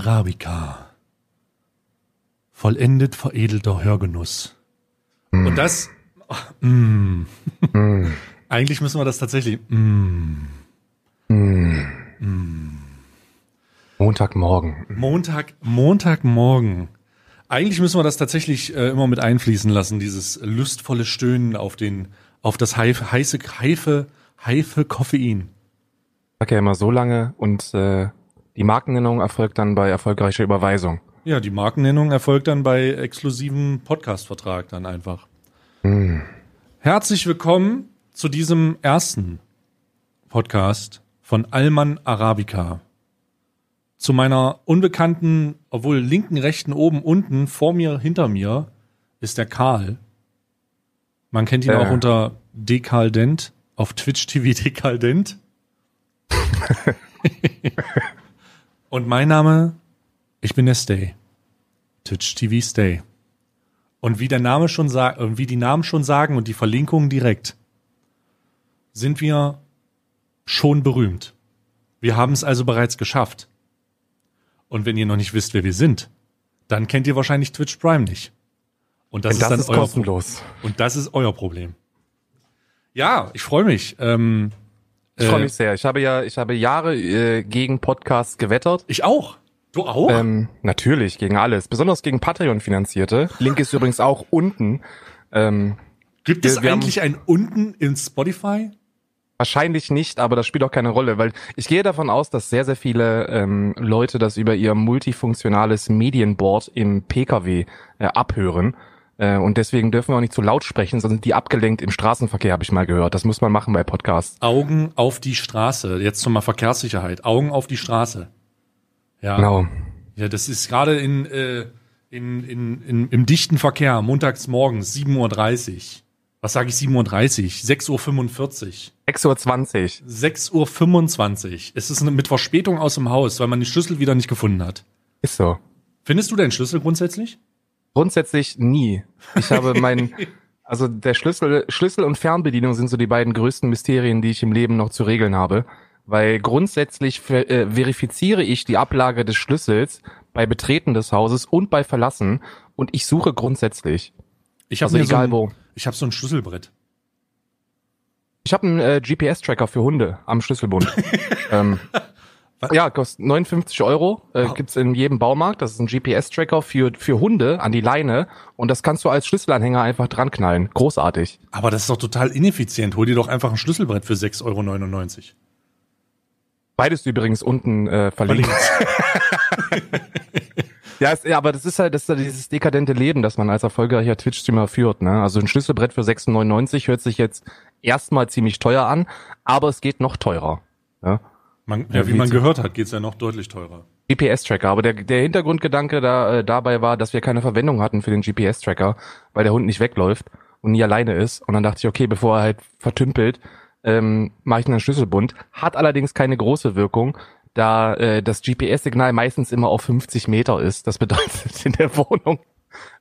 Arabica. Vollendet veredelter Hörgenuss. Hm. Und das, mm, eigentlich müssen wir das tatsächlich, mm, Montagmorgen. Montag, Montagmorgen. Eigentlich müssen wir das tatsächlich äh, immer mit einfließen lassen, dieses lustvolle Stöhnen auf den, auf das heife, heiße, heife, heife Koffein. Ich sag ja immer so lange und äh, die Markennennung erfolgt dann bei erfolgreicher Überweisung. Ja, die Markennennung erfolgt dann bei exklusivem Podcast-Vertrag dann einfach. Herzlich willkommen zu diesem ersten Podcast von Alman Arabica. Zu meiner unbekannten, obwohl linken, rechten, oben, unten, vor mir, hinter mir ist der Karl. Man kennt ihn Äh. auch unter Dekaldent auf Twitch TV Dekaldent. Und mein Name, ich bin der Stay. Twitch TV Stay. Und wie der Name schon sagt, und wie die Namen schon sagen und die Verlinkungen direkt, sind wir schon berühmt. Wir haben es also bereits geschafft. Und wenn ihr noch nicht wisst, wer wir sind, dann kennt ihr wahrscheinlich Twitch Prime nicht. Und das, Denn das ist dann ist euer kostenlos. und das ist euer Problem. Ja, ich freue mich. Ähm, Ich äh, freue mich sehr. Ich habe ja, ich habe Jahre äh, gegen Podcasts gewettert. Ich auch. Du auch? Ähm, natürlich, gegen alles. Besonders gegen Patreon-Finanzierte. Link ist übrigens auch unten. Ähm, Gibt es wir- wir haben- eigentlich ein unten in Spotify? Wahrscheinlich nicht, aber das spielt auch keine Rolle, weil ich gehe davon aus, dass sehr, sehr viele ähm, Leute das über ihr multifunktionales Medienboard im PKW äh, abhören. Äh, und deswegen dürfen wir auch nicht zu laut sprechen, sondern die abgelenkt im Straßenverkehr, habe ich mal gehört. Das muss man machen bei Podcasts. Augen auf die Straße. Jetzt zum Mal Verkehrssicherheit. Augen auf die Straße. Ja. Genau. Ja, das ist gerade in, äh, in, in, in, im dichten Verkehr, montags morgens, 7.30 Uhr. Was sage ich 7.30 Uhr? 6.45 Uhr. 6.20 Uhr. 6.25 Uhr. Es ist mit Verspätung aus dem Haus, weil man den Schlüssel wieder nicht gefunden hat. Ist so. Findest du deinen Schlüssel grundsätzlich? Grundsätzlich nie. Ich habe mein, also der Schlüssel, Schlüssel und Fernbedienung sind so die beiden größten Mysterien, die ich im Leben noch zu regeln habe. Weil grundsätzlich äh, verifiziere ich die Ablage des Schlüssels bei Betreten des Hauses und bei Verlassen und ich suche grundsätzlich. Ich habe Also mir so egal ein, wo. Ich habe so ein Schlüsselbrett. Ich habe einen äh, GPS-Tracker für Hunde am Schlüsselbund. ähm? Ja, kostet 59 Euro, äh, Wow. gibt's in jedem Baumarkt. Das ist ein GPS-Tracker für, für Hunde an die Leine und das kannst du als Schlüsselanhänger einfach dran knallen. Großartig. Aber das ist doch total ineffizient. Hol dir doch einfach ein Schlüsselbrett für 6,99 Euro. Beides übrigens unten äh, verlinkt. Ja, es, ja, aber das ist halt, das ist halt dieses dekadente Leben, das man als erfolgreicher Twitch-Streamer führt. Ne? Also ein Schlüsselbrett für 6,99 hört sich jetzt erstmal ziemlich teuer an, aber es geht noch teurer. Ja? Man, Ja, wie man gehört hat, geht's ja noch deutlich teurer. GPS-Tracker, aber der, der Hintergrundgedanke da, äh, dabei war, dass wir keine Verwendung hatten für den GPS-Tracker, weil der Hund nicht wegläuft und nie alleine ist. Und dann dachte ich, okay, bevor er halt vertümpelt, ähm, mache ich einen Schlüsselbund. Hat allerdings keine große Wirkung, da äh, das GPS-Signal meistens immer auf 50 Meter ist. Das bedeutet, in der Wohnung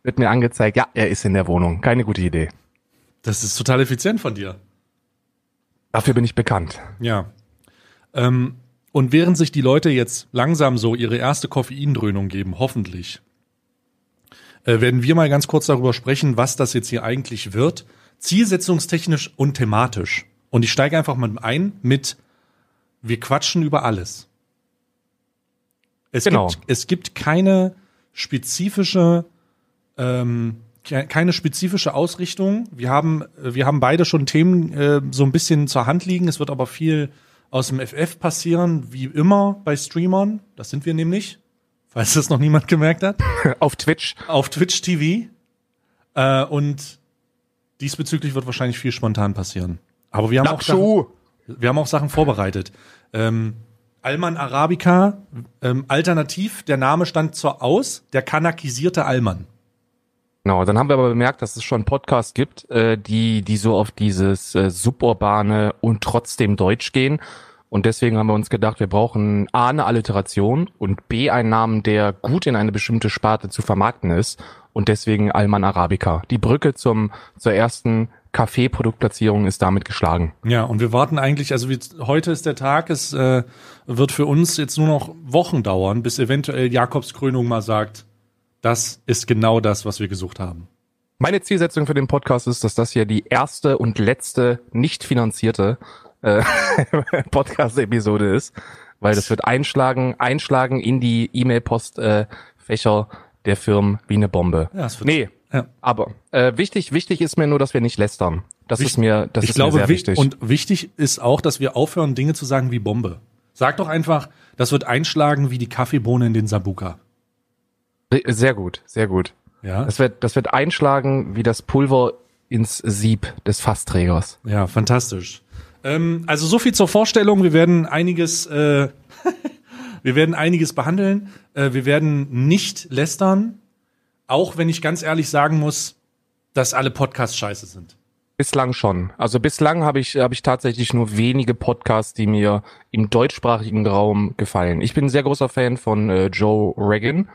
wird mir angezeigt, ja, er ist in der Wohnung. Keine gute Idee. Das ist total effizient von dir. Dafür bin ich bekannt. Ja. Ähm, und während sich die Leute jetzt langsam so ihre erste Koffeindröhnung geben, hoffentlich, äh, werden wir mal ganz kurz darüber sprechen, was das jetzt hier eigentlich wird. Zielsetzungstechnisch und thematisch. Und ich steige einfach mal ein mit, wir quatschen über alles. Es, Genau. gibt, es gibt keine spezifische, ähm, ke- keine spezifische Ausrichtung. Wir haben, wir haben beide schon Themen äh, so ein bisschen zur Hand liegen. Es wird aber viel aus dem FF passieren, wie immer bei Streamern. Das sind wir nämlich, falls das noch niemand gemerkt hat Auf Twitch. auf Twitch TV. Äh, und diesbezüglich wird wahrscheinlich viel spontan passieren. Aber wir haben, auch Sachen, wir haben auch Sachen vorbereitet. Ähm, Alman Arabica, ähm, alternativ, der Name stand zur Aus, der kanakisierte Alman. Genau, dann haben wir aber bemerkt, dass es schon Podcasts gibt, äh, die, die so auf dieses äh, suburbane und trotzdem Deutsch gehen. Und deswegen haben wir uns gedacht, wir brauchen A, eine Alliteration und B, einen Namen, der gut in eine bestimmte Sparte zu vermarkten ist. Und deswegen Alman Arabica. Die Brücke zum, zur ersten Kaffee-Produktplatzierung ist damit geschlagen. Ja, und wir warten eigentlich, also wir, heute ist der Tag, es äh, wird für uns jetzt nur noch Wochen dauern, bis eventuell Jakobs Krönung mal sagt, das ist genau das, was wir gesucht haben. Meine Zielsetzung für den Podcast ist, dass das hier die erste und letzte nicht finanzierte äh, Podcast-Episode ist, weil das wird einschlagen, einschlagen in die E-Mail-Postfächer äh, der Firmen wie eine Bombe. Ja, es wird, Nee, ja. aber äh, wichtig, wichtig ist mir nur, dass wir nicht lästern. Das Wicht- ist mir, das ich ist glaube, mir sehr wi- wichtig. Und wichtig ist auch, dass wir aufhören, Dinge zu sagen wie Bombe. Sag doch einfach, das wird einschlagen wie die Kaffeebohne in den Sabuka. Sehr gut, sehr gut. Ja, Das wird, das wird einschlagen wie das Pulver ins Sieb des Fassträgers. ja, fantastisch. Ähm, also so viel zur Vorstellung. Wir werden einiges, äh, wir werden einiges behandeln. Äh, wir werden nicht lästern, auch wenn ich ganz ehrlich sagen muss, dass alle Podcasts scheiße sind. Bislang schon. Also bislang habe ich, habe ich tatsächlich nur wenige Podcasts, die mir im deutschsprachigen Raum gefallen. Ich bin ein sehr großer Fan von äh, Joe Rogan.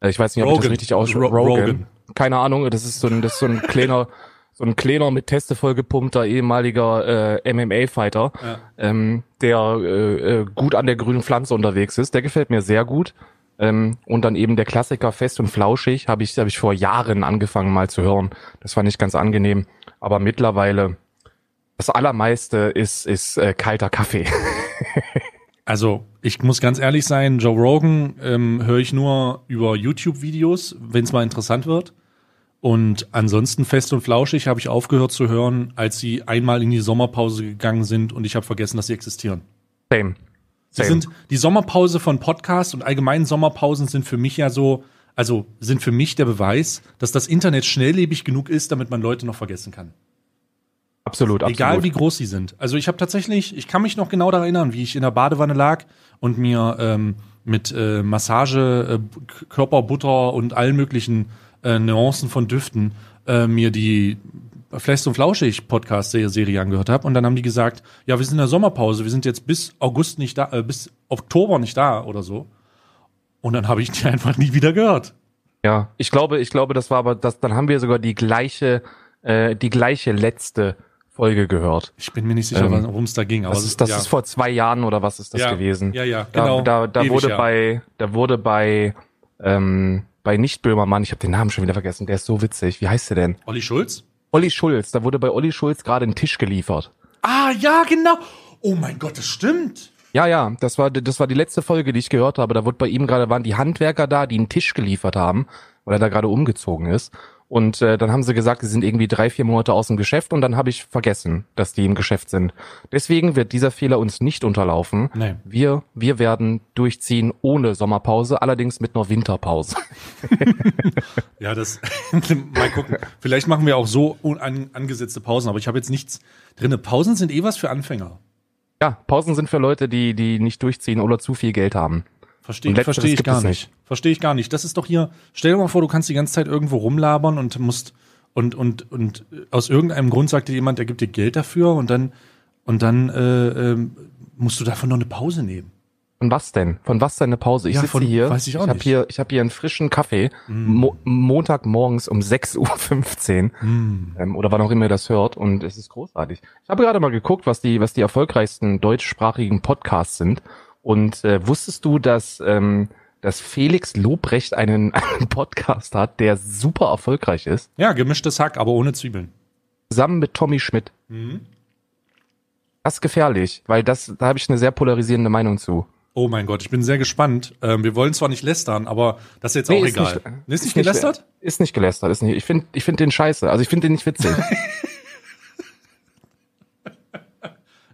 Äh, ich weiß nicht, ob ich Rogan. das richtig ausspreche. Ro- Rogan. Keine Ahnung, das ist so ein, das ist so ein kleiner, so ein kleiner mit Teste vollgepumpter ehemaliger äh, MMA-Fighter, Ja. ähm, der äh, äh, gut an der grünen Pflanze unterwegs ist. Der gefällt mir sehr gut. Ähm, und dann eben der Klassiker Fest und Flauschig habe ich, habe ich vor Jahren angefangen mal zu hören. Das fand ich ganz angenehm. Aber mittlerweile, das Allermeiste ist, ist äh, kalter Kaffee. Also, ich muss ganz ehrlich sein, Joe Rogan ähm, höre ich nur über YouTube-Videos, wenn es mal interessant wird. Und ansonsten fest und flauschig habe ich aufgehört zu hören, als sie einmal in die Sommerpause gegangen sind und ich habe vergessen, dass sie existieren. Same. Sie Same. sind die Sommerpause von Podcasts und allgemein Sommerpausen sind für mich ja so, also sind für mich der Beweis, dass das Internet schnelllebig genug ist, damit man Leute noch vergessen kann. Absolut, absolut. Egal wie groß sie sind. Also ich habe tatsächlich, ich kann mich noch genau daran erinnern, wie ich in der Badewanne lag und mir ähm, mit äh, Massage, äh, Körperbutter und allen möglichen äh, Nuancen von Düften äh, mir die Fest und Flauschig Podcast Serie angehört habe und dann haben die gesagt, ja, wir sind in der Sommerpause, wir sind jetzt bis August nicht da, äh, bis Oktober nicht da oder so. Und dann habe ich die einfach nie wieder gehört. Ja, ich glaube, ich glaube, das war aber, das, dann haben wir sogar die gleiche, äh, die gleiche letzte Folge gehört. Ich bin mir nicht sicher, Ähm, worum es da ging. Aber Das ist, das ja. ist vor zwei Jahren oder was ist das Ja, gewesen? ja, ja, genau. Da, da, da wurde her. bei, da wurde bei, ähm, bei nicht Böhmermann, ich habe den Namen schon wieder vergessen, der ist so witzig. Wie heißt der denn? Olli Schulz? Olli Schulz, da wurde bei Olli Schulz gerade ein Tisch geliefert. Ah, ja, genau. Oh mein Gott, das stimmt. Ja, ja, das war, das war die letzte Folge, die ich gehört habe. Da wurde bei ihm gerade, waren die Handwerker da, die einen Tisch geliefert haben, weil er da gerade umgezogen ist. Und äh, dann haben sie gesagt, sie sind irgendwie drei, vier Monate aus dem Geschäft und dann habe ich vergessen, dass die im Geschäft sind. Deswegen wird dieser Fehler uns nicht unterlaufen. Nee. Wir, wir werden durchziehen ohne Sommerpause, allerdings mit einer Winterpause. Ja, das mal gucken. Vielleicht machen wir auch so un- angesetzte Pausen, aber ich habe jetzt nichts drinne. Pausen sind eh was für Anfänger. Ja, Pausen sind für Leute, die, die nicht durchziehen oder zu viel Geld haben. Verstehe versteh ich gar nicht. Verstehe ich gar nicht. Das ist doch hier, stell dir mal vor, du kannst die ganze Zeit irgendwo rumlabern und musst und und und aus irgendeinem Grund sagt dir jemand, er gibt dir Geld dafür und dann und dann äh, ähm, musst du davon noch eine Pause nehmen. Von was denn? Von was denn eine Pause? Ich Ja, sitze hier. weiß ich auch ich habe. Mm. hier, ich habe hier einen frischen Kaffee. Mo Montagmorgens um 6.15 Uhr. Ähm, oder wann auch immer ihr das hört. Und es ist großartig. Ich habe gerade mal geguckt, was die, was die erfolgreichsten deutschsprachigen Podcasts sind. Und äh, wusstest du, dass, ähm, dass Felix Lobrecht einen, einen Podcast hat, der super erfolgreich ist? Ja, gemischtes Hack, aber ohne Zwiebeln. Zusammen mit Tommy Schmidt. Mhm. Das ist gefährlich, weil das, da habe ich eine sehr polarisierende Meinung zu. Oh mein Gott, ich bin sehr gespannt. Ähm, wir wollen zwar nicht lästern, aber das ist jetzt auch ist egal. Nicht, Nee, ist nicht gelästert? Ist nicht gelästert. Ist nicht, ich finde ich find den scheiße. Also ich finde den nicht witzig.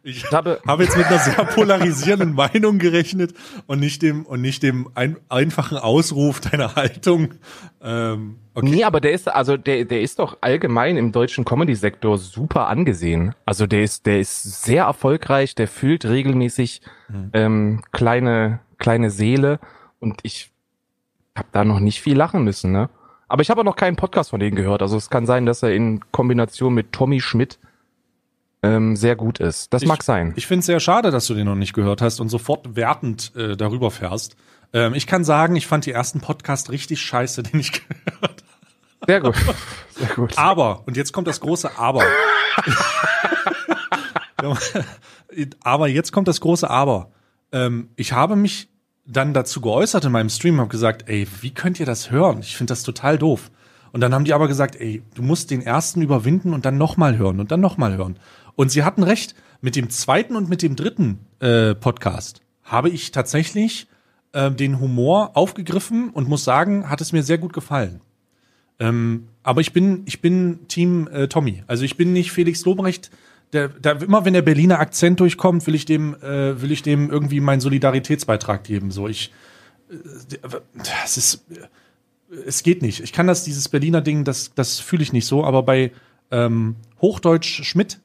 Ich habe, habe jetzt mit einer sehr polarisierenden Meinung gerechnet und nicht dem und nicht dem ein, einfachen Ausruf deiner Haltung. Ähm, okay. Nee, aber der ist, also der, der ist doch allgemein im deutschen Comedy-Sektor super angesehen. Also der ist, der ist sehr erfolgreich, der fühlt regelmäßig ähm, kleine, kleine Seele und ich habe da noch nicht viel lachen müssen, ne? Aber ich habe auch noch keinen Podcast von denen gehört. Also es kann sein, dass er in Kombination mit Tommy Schmidt ähm, sehr gut ist. Das Ich- mag sein. Ich finde es sehr schade, dass du den noch nicht gehört hast und sofort wertend äh, darüber fährst. Ähm, ich kann sagen, ich fand die ersten Podcast richtig scheiße, den ich gehört habe. Sehr gut. Sehr gut. Aber, und jetzt kommt das große Aber. aber jetzt kommt das große Aber. Ähm, ich habe mich dann dazu geäußert in meinem Stream, habe gesagt, ey, wie könnt ihr das hören? Ich finde das total doof. Und dann haben die aber gesagt, ey, du musst den ersten überwinden und dann nochmal hören und dann nochmal hören. Und sie hatten recht, mit dem zweiten und mit dem dritten äh, Podcast habe ich tatsächlich äh, den Humor aufgegriffen und muss sagen, hat es mir sehr gut gefallen. Ähm, aber ich bin, ich bin Team äh, Tommy. Also ich bin nicht Felix Lobrecht. Der, der, immer wenn der Berliner Akzent durchkommt, will ich dem, äh, will ich dem irgendwie meinen Solidaritätsbeitrag geben. So ich, äh, das ist, es geht nicht. Ich kann das, dieses Berliner Ding, das, das fühle ich nicht so. Aber bei ähm, Hochdeutsch Schmidt,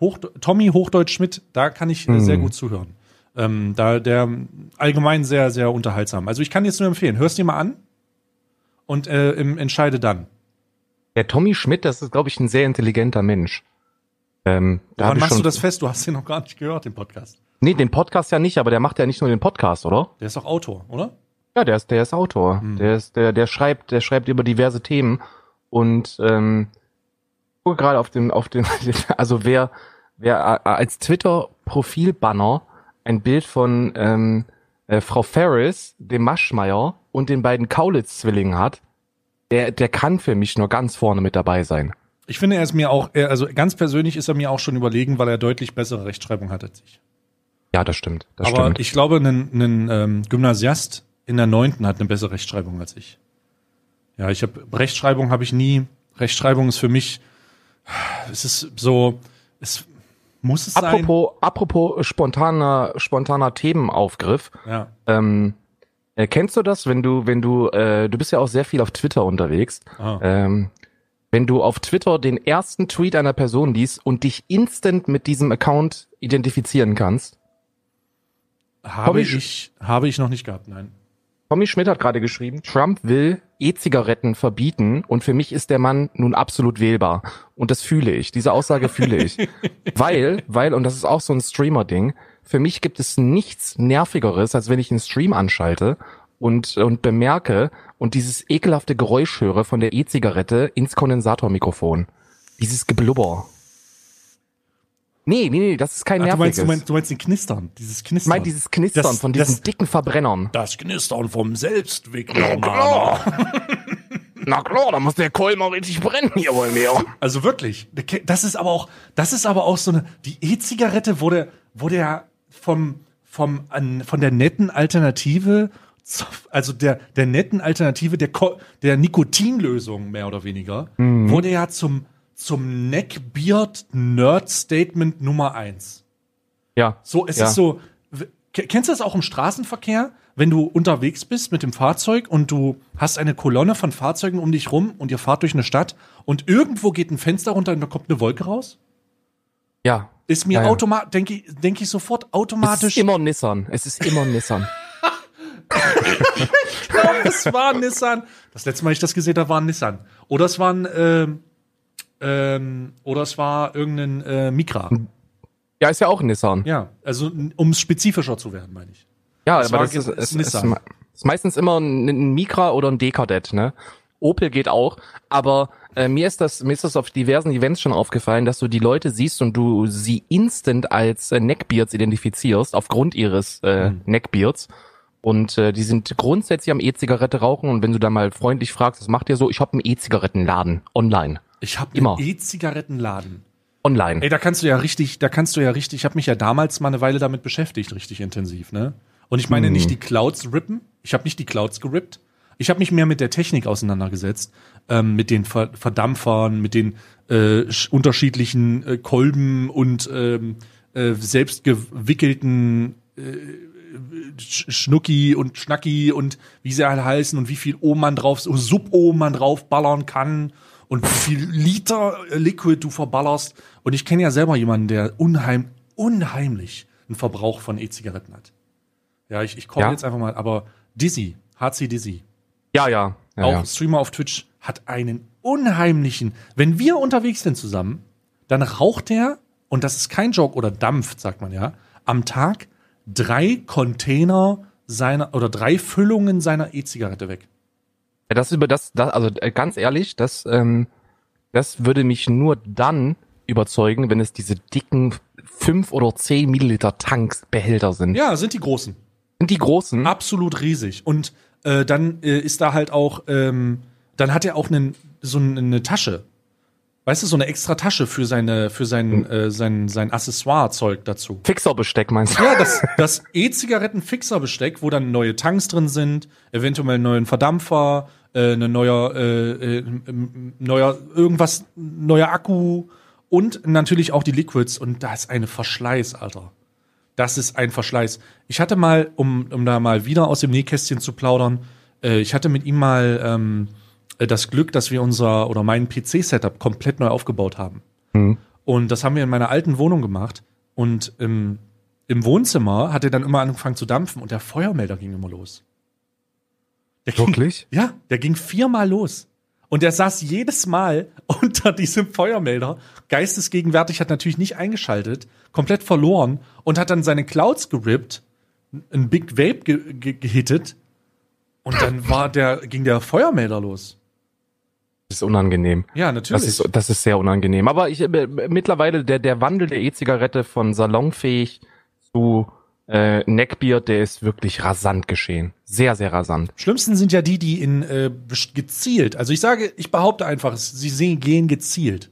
Hoch, Tommy Hochdeutsch Schmidt, da kann ich äh, sehr Hm. gut zuhören. Ähm, da der allgemein sehr, sehr unterhaltsam. Also ich kann jetzt nur empfehlen, hörst dir mal an und äh, im, entscheide dann. Der Tommy Schmidt, das ist, glaube ich, ein sehr intelligenter Mensch. Ähm, Wann machst du das fest? Du hast den noch gar nicht gehört, den Podcast. Nee, den Podcast ja nicht, aber der macht ja nicht nur den Podcast, oder? Der ist doch Autor, oder? Ja, der ist, der ist Autor. Hm. Der ist, der, der schreibt, der schreibt über diverse Themen und ähm, ich gucke gerade auf dem, auf dem, also wer, wer äh, als Twitter-Profilbanner ein Bild von ähm, äh, Frau Ferris, dem Maschmeyer und den beiden Kaulitz-Zwillingen hat, der, der kann für mich nur ganz vorne mit dabei sein. Ich finde, er ist mir auch, also ganz persönlich ist er mir auch schon überlegen, weil er deutlich bessere Rechtschreibung hat als ich. Ja, das stimmt. Das Aber stimmt. ich glaube, ein, ein ähm, Gymnasiast in der neunten hat eine bessere Rechtschreibung als ich. Ja, ich habe Rechtschreibung habe ich nie. Rechtschreibung ist für mich, es ist so, es muss es sein. apropos, apropos spontaner, spontaner Themenaufgriff. Ja. Ähm, äh, kennst du das, wenn du, wenn du, äh, du bist ja auch sehr viel auf Twitter unterwegs, Ah. ähm, wenn du auf Twitter den ersten Tweet einer Person liest und dich instant mit diesem Account identifizieren kannst. Habe Tommy ich, habe ich noch nicht gehabt, nein. Tommy Schmidt hat gerade geschrieben, Trump will E-Zigaretten verbieten und für mich ist der Mann nun absolut wählbar. Und das fühle ich. Diese Aussage fühle ich. weil, weil, und das ist auch so ein Streamer-Ding, für mich gibt es nichts Nervigeres, als wenn ich einen Stream anschalte und, und bemerke und dieses ekelhafte Geräusch höre von der E-Zigarette ins Kondensatormikrofon. Dieses Geblubber. Nee, nee, nee, das ist kein Ach, du, meinst, nerviges. du, meinst, du meinst den Knistern, dieses ich Knistern. meine dieses Knistern Das- von diesen das- dicken Verbrennern. das Knistern vom Selbstwegner. Na klar, da muss der Kohl mal richtig brennen hier bei mir. Also wirklich, das ist aber auch, das ist aber auch so eine, die E-Zigarette wurde, wurde ja vom, vom, an, von der netten Alternative, also der, der netten Alternative der, Ko der Nikotinlösung mehr oder weniger, wurde ja zum, zum Neckbeard Nerd Statement Nummer eins. Ja. So, es ja. ist so, kennst du das auch im Straßenverkehr? Wenn du unterwegs bist mit dem Fahrzeug und du hast eine Kolonne von Fahrzeugen um dich rum und ihr fahrt durch eine Stadt und irgendwo geht ein Fenster runter und da kommt eine Wolke raus? Ja. Ist mir Ja, ja. automatisch, denke ich, denk ich sofort Es ist automatisch. immer Nissan. Es ist immer Nissan. es war Nissan. Das letzte Mal, ich das gesehen habe, war ein Nissan. Oder es war ein, ähm, ähm, oder es war irgendein äh, Micra. Ja, ist ja auch ein Nissan. Ja, also um spezifischer zu werden, meine ich. Ja, Es aber war das ist, ist, ist, Nissan. ist meistens immer ein, ein Micra oder ein Dekadett, ne? Opel geht auch, aber äh, mir ist das mir ist das auf diversen Events schon aufgefallen, dass du die Leute siehst und du sie instant als äh, Neckbeards identifizierst aufgrund ihres äh, Mhm. Neckbeards und äh, die sind grundsätzlich am E-Zigarette rauchen und wenn du da mal freundlich fragst, was macht ihr so? Ich habe einen E-Zigarettenladen online. Ich habe Immer. E-Zigarettenladen. Online. Ey, da kannst du ja richtig, da kannst du ja richtig, ich habe mich ja damals mal eine Weile damit beschäftigt, richtig intensiv, ne? Und ich meine Hm. nicht die Clouds rippen, ich habe nicht die Clouds gerippt, ich habe mich mehr mit der Technik auseinandergesetzt, ähm, mit den Ver Verdampfern, mit den äh, sch- unterschiedlichen äh, Kolben und ähm, äh, selbst gewickelten äh, Sch- Schnucki und Schnacki und wie sie alle heißen und wie viel Ohm man drauf, so Sub-Ohm man drauf ballern kann und wie viel Liter Liquid du verballerst. Und ich kenne ja selber jemanden, der unheim, unheimlich einen Verbrauch von E-Zigaretten hat. Ja, ich, ich komme Ja? jetzt einfach mal, aber Dizzy, HC Dizzy, Ja, ja. ja, auch ja. Streamer auf Twitch, hat einen unheimlichen, wenn wir unterwegs sind zusammen, dann raucht er, und das ist kein Joke oder dampft, sagt man ja, am Tag drei Container seiner oder drei Füllungen seiner E-Zigarette weg. Ja, Das über das, das also äh, ganz ehrlich, das, ähm, das würde mich nur dann überzeugen, wenn es diese dicken fünf oder zehn Milliliter Tanks Behälter sind. Ja, sind die großen. Sind die großen? Absolut riesig. Und äh, dann äh, ist da halt auch, ähm, dann hat er auch einen, so eine Tasche. Weißt du, so eine extra Tasche für seine, für sein, äh, sein, sein Accessoire-Zeug dazu. Fixerbesteck meinst du? Ja, das, das E-Zigaretten-Fixerbesteck, wo dann neue Tanks drin sind, eventuell einen neuen Verdampfer, äh, eine neuer, äh, äh, neuer, irgendwas, neuer Akku und natürlich auch die Liquids. Und da ist eine Verschleiß, Alter. Das ist ein Verschleiß. Ich hatte mal, um, um da mal wieder aus dem Nähkästchen zu plaudern, äh, ich hatte mit ihm mal ähm, äh, das Glück, dass wir unser oder mein PC-Setup komplett neu aufgebaut haben. Mhm. Und das haben wir in meiner alten Wohnung gemacht. Und im, im Wohnzimmer hat er dann immer angefangen zu dampfen und der Feuermelder ging immer los. Der ging, Wirklich? ja, der ging viermal los. Und der saß jedes Mal unter diesem Feuermelder. Geistesgegenwärtig hat natürlich nicht eingeschaltet, komplett verloren und hat dann seine Clouds gerippt, ein Big Vape ge ge gehittet und dann war der, ging der Feuermelder los. Das ist unangenehm. Ja, natürlich. Das ist, das ist sehr unangenehm. Aber ich, äh, mittlerweile der, der Wandel der E-Zigarette von salonfähig zu äh, Neckbeard, der ist wirklich rasant geschehen. Sehr, sehr rasant. Schlimmsten sind ja die, die in äh, gezielt, also ich sage, ich behaupte einfach, sie sehen, gehen gezielt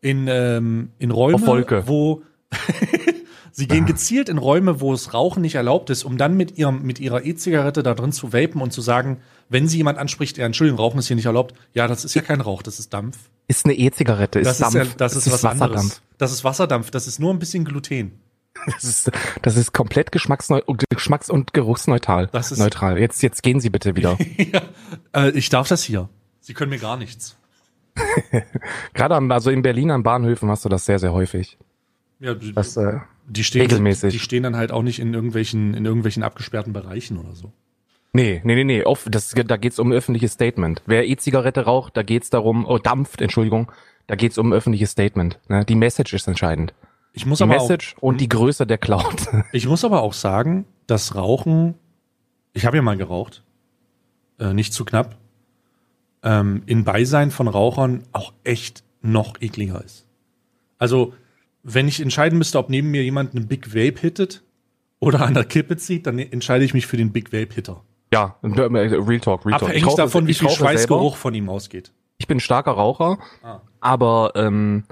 in, ähm, in Räume, wo sie gehen gezielt in Räume, wo es Rauchen nicht erlaubt ist, um dann mit ihrem mit ihrer E-Zigarette da drin zu vapen und zu sagen, wenn sie jemand anspricht, ja, Entschuldigung, Rauchen ist hier nicht erlaubt. Ja, das ist ja kein Rauch, das ist Dampf. Ist eine E-Zigarette, ist Das Dampf. ist ja, das ist, was Wasserdampf. anderes. Das ist Wasserdampf, das ist nur ein bisschen Gluten. Das ist, das ist komplett geschmacksneu geschmacks- und geruchsneutral. Das ist- neutral. Jetzt, jetzt gehen Sie bitte wieder. ja, äh, ich darf das hier. Sie können mir gar nichts. Gerade am, also in Berlin an Bahnhöfen hast du das sehr, sehr häufig. Ja, Das, äh, die stehen, regelmäßig. die stehen dann halt auch nicht in irgendwelchen, in irgendwelchen abgesperrten Bereichen oder so. nee, nee, nee, nee. Off, das, da geht's um ein öffentliches Statement. Wer E-Zigarette raucht, da geht's darum, oh, dampft, Entschuldigung, da geht's um ein öffentliches Statement. Ne? Die Message ist entscheidend. Ich muss Die aber Message und die Größe der Cloud. auch, ich muss aber auch sagen, dass Rauchen, ich habe ja mal geraucht, äh, nicht zu knapp, ähm, in Beisein von Rauchern auch echt noch ekliger ist. Also, wenn ich entscheiden müsste, ob neben mir jemand einen Big Vape hittet oder an der Kippe zieht, dann entscheide ich mich für den Big Vape Hitter. ja, äh, Real Talk, Real Talk. Abhängig Ich rauche- davon, wie viel Schweißgeruch selber. von ihm ausgeht. Ich bin starker Raucher, Ah. aber ähm,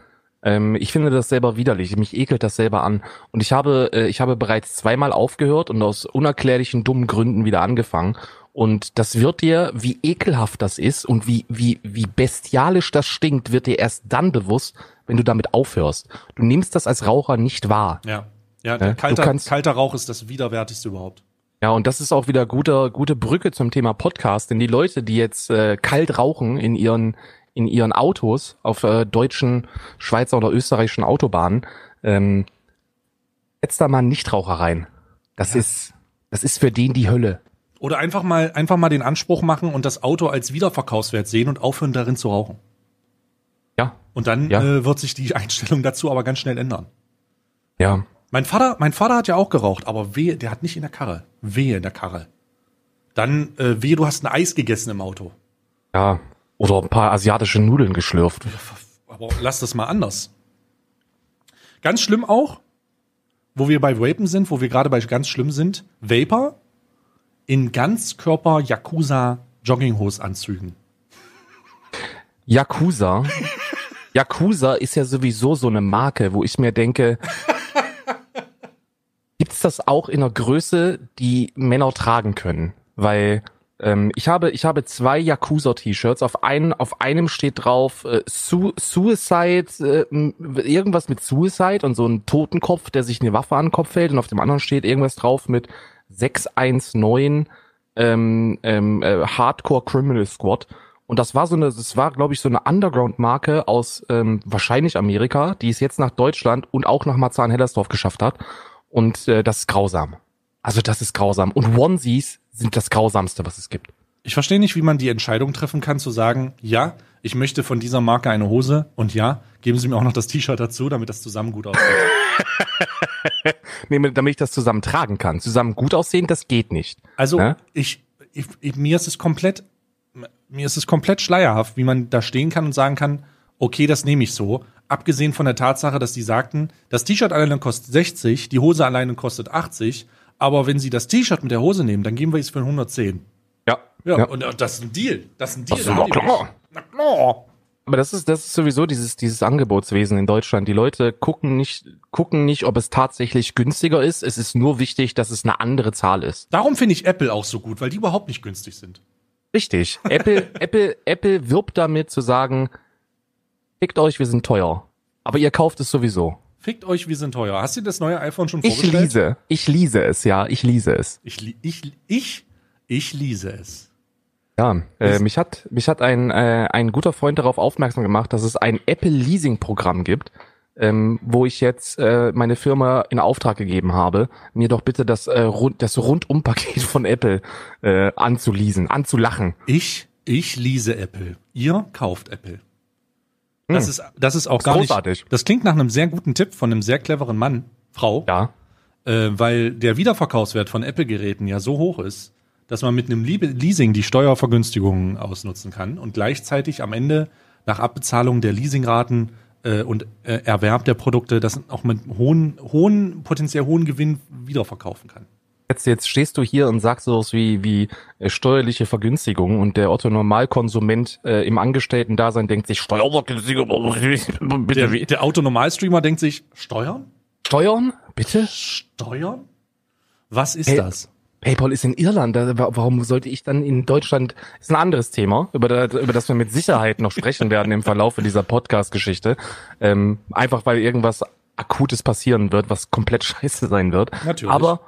ähm, ich finde das selber widerlich. Mich ekelt das selber an. Und ich habe, äh, ich habe bereits zweimal aufgehört und aus unerklärlichen dummen Gründen wieder angefangen. Und das wird dir, wie ekelhaft das ist und wie, wie, wie bestialisch das stinkt, wird dir erst dann bewusst, wenn du damit aufhörst. Du nimmst das als Raucher nicht wahr. Ja. Ja, der Ja, kalter, kannst- kalter Rauch ist das widerwärtigste überhaupt. Ja, und das ist auch wieder gute, gute Brücke zum Thema Podcast, denn die Leute, die jetzt äh, kalt rauchen in ihren in ihren Autos auf äh, deutschen, Schweizer oder österreichischen Autobahnen, ähm, setzt da mal einen Nichtraucher rein. Das ist das ist für den die Hölle. Oder einfach mal, einfach mal den Anspruch machen und das Auto als Wiederverkaufswert sehen und aufhören, darin zu rauchen. Ja, Und dann Ja. äh, wird sich die Einstellung dazu aber ganz schnell ändern. ja, Mein Vater, mein Vater hat ja auch geraucht, aber wehe, der hat nicht in der Karre. Wehe in der Karre. Dann, äh, wehe, du hast ein Eis gegessen im Auto. ja. Oder ein paar asiatische Nudeln geschlürft. Aber lass das mal anders. Ganz schlimm auch, wo wir bei Vapen sind, wo wir gerade bei ganz schlimm sind, Vapor in Ganzkörper Yakuza Jogginghosanzügen. Yakuza. Yakuza ist ja sowieso so eine Marke, wo ich mir denke, gibt's das auch in einer Größe, die Männer tragen können? Weil ähm, ich habe ich habe zwei Yakuza-T-Shirts. Auf einem auf einem steht drauf äh, Su Suicide äh, irgendwas mit Suicide und so ein Totenkopf, der sich eine Waffe an den Kopf hält. Und auf dem anderen steht irgendwas drauf mit 619 ähm, ähm, äh, Hardcore Criminal Squad. Und das war so eine, das war, glaube ich, so eine Underground-Marke aus ähm, wahrscheinlich Amerika, die es jetzt nach Deutschland und auch nach Marzahn-Hellersdorf geschafft hat. Und äh, das ist grausam. Also das ist grausam. Und Onesies sind das grausamste, was es gibt. Ich verstehe nicht, wie man die Entscheidung treffen kann, zu sagen, ja, ich möchte von dieser Marke eine Hose und ja, geben Sie mir auch noch das T-Shirt dazu, damit das zusammen gut aussieht. Nee, damit ich das zusammen tragen kann. Zusammen gut aussehen, das geht nicht. Also Ja? ich, ich, ich, mir ist es komplett mir ist es komplett schleierhaft, wie man da stehen kann und sagen kann, okay, das nehme ich so. Abgesehen von der Tatsache, dass die sagten, das T-Shirt alleine kostet 60, die Hose alleine kostet 80, aber wenn sie das T-Shirt mit der Hose nehmen, dann geben wir es für 110. Ja. Ja, ja. und das ist ein Deal. Das ist ein Deal. Das ist klar. Na klar. Aber das ist, das ist sowieso dieses, dieses Angebotswesen in Deutschland. Die Leute gucken nicht, gucken nicht, ob es tatsächlich günstiger ist. Es ist nur wichtig, dass es eine andere Zahl ist. Darum finde ich Apple auch so gut, weil die überhaupt nicht günstig sind. Richtig. Apple, Apple, Apple wirbt damit zu sagen, fickt euch, wir sind teuer. Aber ihr kauft es sowieso. Fickt euch, wir sind teuer. Hast du das neue iPhone schon Ich vorgestellt? lese, ich lese es, ja, ich lese es. Ich, li- ich, ich, ich lese es. Ja, äh, mich hat, mich hat ein, äh, ein guter Freund darauf aufmerksam gemacht, dass es ein Apple Leasing Programm gibt, ähm, wo ich jetzt äh, meine Firma in Auftrag gegeben habe, mir doch bitte das, äh, rund, das Rundumpaket von Apple äh, anzuleasen, anzulachen. Ich, ich lese Apple. Ihr kauft Apple. Das ist, das ist auch gar großartig. nicht. Das klingt nach einem sehr guten Tipp von einem sehr cleveren Mann, Frau, Ja, äh, weil der Wiederverkaufswert von Apple-Geräten ja so hoch ist, dass man mit einem Leasing die Steuervergünstigungen ausnutzen kann und gleichzeitig am Ende nach Abbezahlung der Leasingraten äh, und äh, Erwerb der Produkte das auch mit hohen, hohen, potenziell hohen Gewinn wiederverkaufen kann. Jetzt, jetzt stehst du hier und sagst sowas wie, wie äh, steuerliche Vergünstigung und der Otto Normalkonsument äh, im Angestellten-Dasein denkt sich, Steuervergünstigung, Der, bitte wie? der Autonormalstreamer denkt sich, Steuern? Steuern? Bitte? Steuern? Was ist Hey, das? PayPal ist in Irland. Warum sollte ich dann in Deutschland? Ist ein anderes Thema, über, da, über das wir mit Sicherheit noch sprechen werden im Verlaufe dieser Podcast-Geschichte. Ähm, einfach weil irgendwas Akutes passieren wird, was komplett scheiße sein wird. Natürlich. Aber,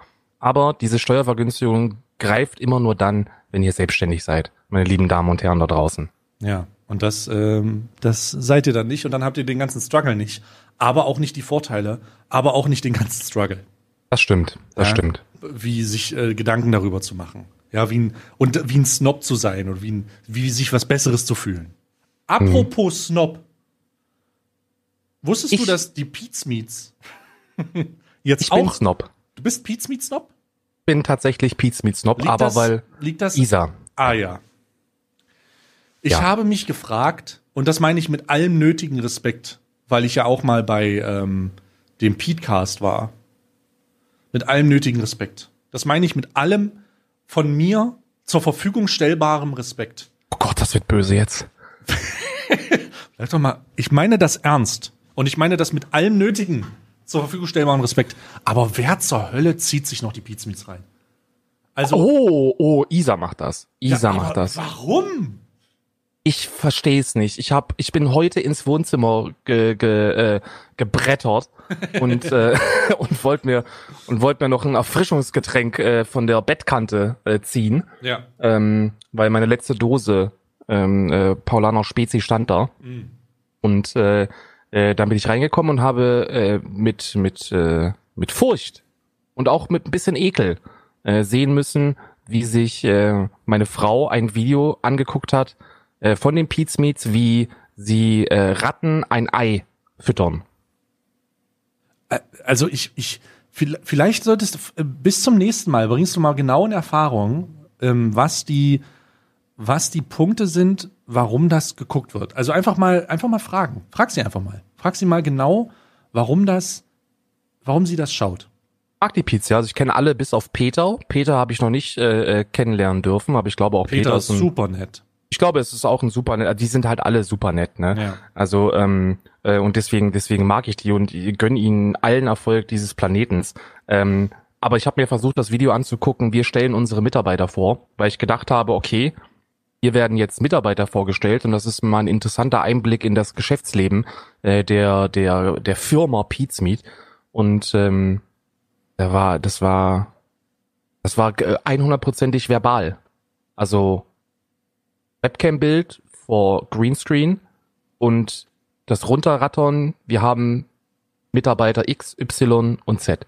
aber diese Steuervergünstigung greift immer nur dann, wenn ihr selbstständig seid, meine lieben Damen und Herren da draußen. Ja, und das, ähm, das seid ihr dann nicht und dann habt ihr den ganzen Struggle nicht. Aber auch nicht die Vorteile, aber auch nicht den ganzen Struggle. Das stimmt, das Ja. stimmt. Wie sich äh, Gedanken darüber zu machen. Ja, wie ein, und wie ein Snob zu sein und wie, ein, wie sich was Besseres zu fühlen. Apropos Snob. Wusstest du, Ich- dass die Pete's Meats jetzt Ich bin auch. Snob. Du bist Meat Snob? Bin tatsächlich Pizza mit Snob, Liegt aber das, weil liegt das Isa. Ah ja. Ich Ja. habe mich gefragt, und das meine ich mit allem nötigen Respekt, weil ich ja auch mal bei ähm, dem Petecast war. Mit allem nötigen Respekt. Das meine ich mit allem von mir zur Verfügung stellbarem Respekt. Oh Gott, das wird böse jetzt. Sag doch mal, ich meine das ernst. Und ich meine das mit allem nötigen zur Verfügung stellbarem Respekt. Aber wer zur Hölle zieht sich noch die Pizza Meats rein? Also, Oh, oh, Isa macht das. Isa aber macht das. Warum? Ich verstehe es nicht. Ich hab, ich bin heute ins Wohnzimmer ge, ge, äh, gebrettert und äh, und wollte mir und wollte mir noch ein Erfrischungsgetränk äh, von der Bettkante äh, ziehen, Ja. ähm, weil meine letzte Dose ähm, äh, Paulaner Spezi stand da Mhm. und äh, äh, dann bin ich reingekommen und habe äh, mit mit äh, mit Furcht und auch mit ein bisschen Ekel äh, sehen müssen, wie sich äh, meine Frau ein Video angeguckt hat äh, von den Pete's Meats, wie sie äh, Ratten ein Ei füttern. Also ich, ich, viel- vielleicht solltest du bis zum nächsten Mal bringst du mal genau in Erfahrung, ähm, was die, was die Punkte sind, warum das geguckt wird. Also einfach mal, einfach mal fragen. Frag sie einfach mal. Frag sie mal genau, warum das, warum sie das schaut. mag die Pizza, also ich kenne alle bis auf Peter. Peter habe ich noch nicht äh, äh, kennenlernen dürfen, aber ich glaube auch Peter, Peter ist ist ein, super nett. Ich glaube, es ist auch ein super nett. Die sind halt alle super nett, ne? Ja. Also ähm, äh, und deswegen deswegen mag ich die und gönn ihnen allen Erfolg dieses Planetens. Ähm, aber ich habe mir versucht, das Video anzugucken. Wir stellen unsere Mitarbeiter vor, weil ich gedacht habe, okay, hier werden jetzt Mitarbeiter vorgestellt und das ist mal ein interessanter Einblick in das Geschäftsleben äh, der der der Firma Pete's Meat. Und ähm, da war das war das war äh, 100%ig verbal. Also Webcam-Bild vor Greenscreen und das Runterrattern. Wir haben Mitarbeiter X, Y und Z.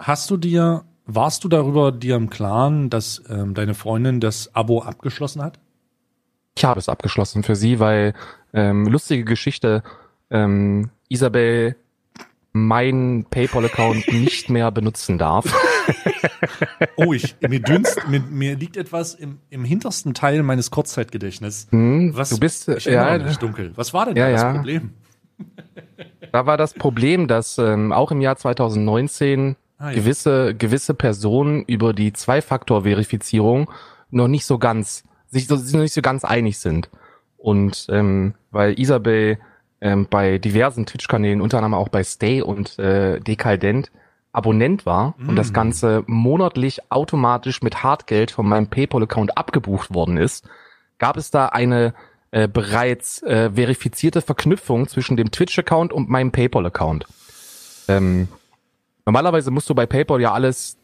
Hast du dir, warst du darüber dir im Klaren, dass ähm, deine Freundin das Abo abgeschlossen hat? Ich habe es abgeschlossen für sie, weil ähm, lustige Geschichte, ähm, Isabel mein PayPal-Account nicht mehr benutzen darf. oh, ich, mir dünst, mir, mir liegt etwas im, im hintersten Teil meines Kurzzeitgedächtnisses. Hm, Was, du bist, ich ja, mich dunkel. Was war denn Ja, da das ja. Problem? Da war das Problem, dass ähm, auch im Jahr 2019 Ah, ja. gewisse, gewisse Personen über die Zwei-Faktor-Verifizierung noch nicht so ganz, sich so, sich noch nicht so ganz einig sind. Und ähm, weil Isabel ähm, bei diversen Twitch-Kanälen, unter anderem auch bei Stay und äh, Dekadent, Abonnent war und das Mm. Ganze monatlich automatisch mit Hartgeld von meinem PayPal-Account abgebucht worden ist, gab es da eine äh, bereits äh, verifizierte Verknüpfung zwischen dem Twitch-Account und meinem PayPal-Account. Ähm, normalerweise musst du bei PayPal ja alles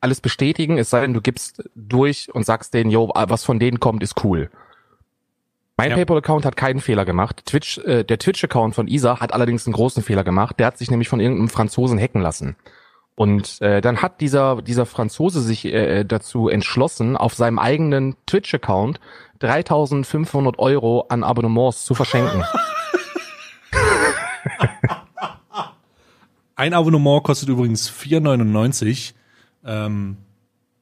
alles bestätigen, es sei denn, du gibst durch und sagst denen, yo, was von denen kommt, ist cool. Mein Ja. PayPal-Account hat keinen Fehler gemacht. Twitch, äh, der Twitch-Account von Isa hat allerdings einen großen Fehler gemacht. Der hat sich nämlich von irgendeinem Franzosen hacken lassen. Und äh, dann hat dieser dieser Franzose sich äh, dazu entschlossen, auf seinem eigenen Twitch-Account 3.500 Euro an Abonnements zu verschenken. Ein Abonnement kostet übrigens 4,99. Ähm,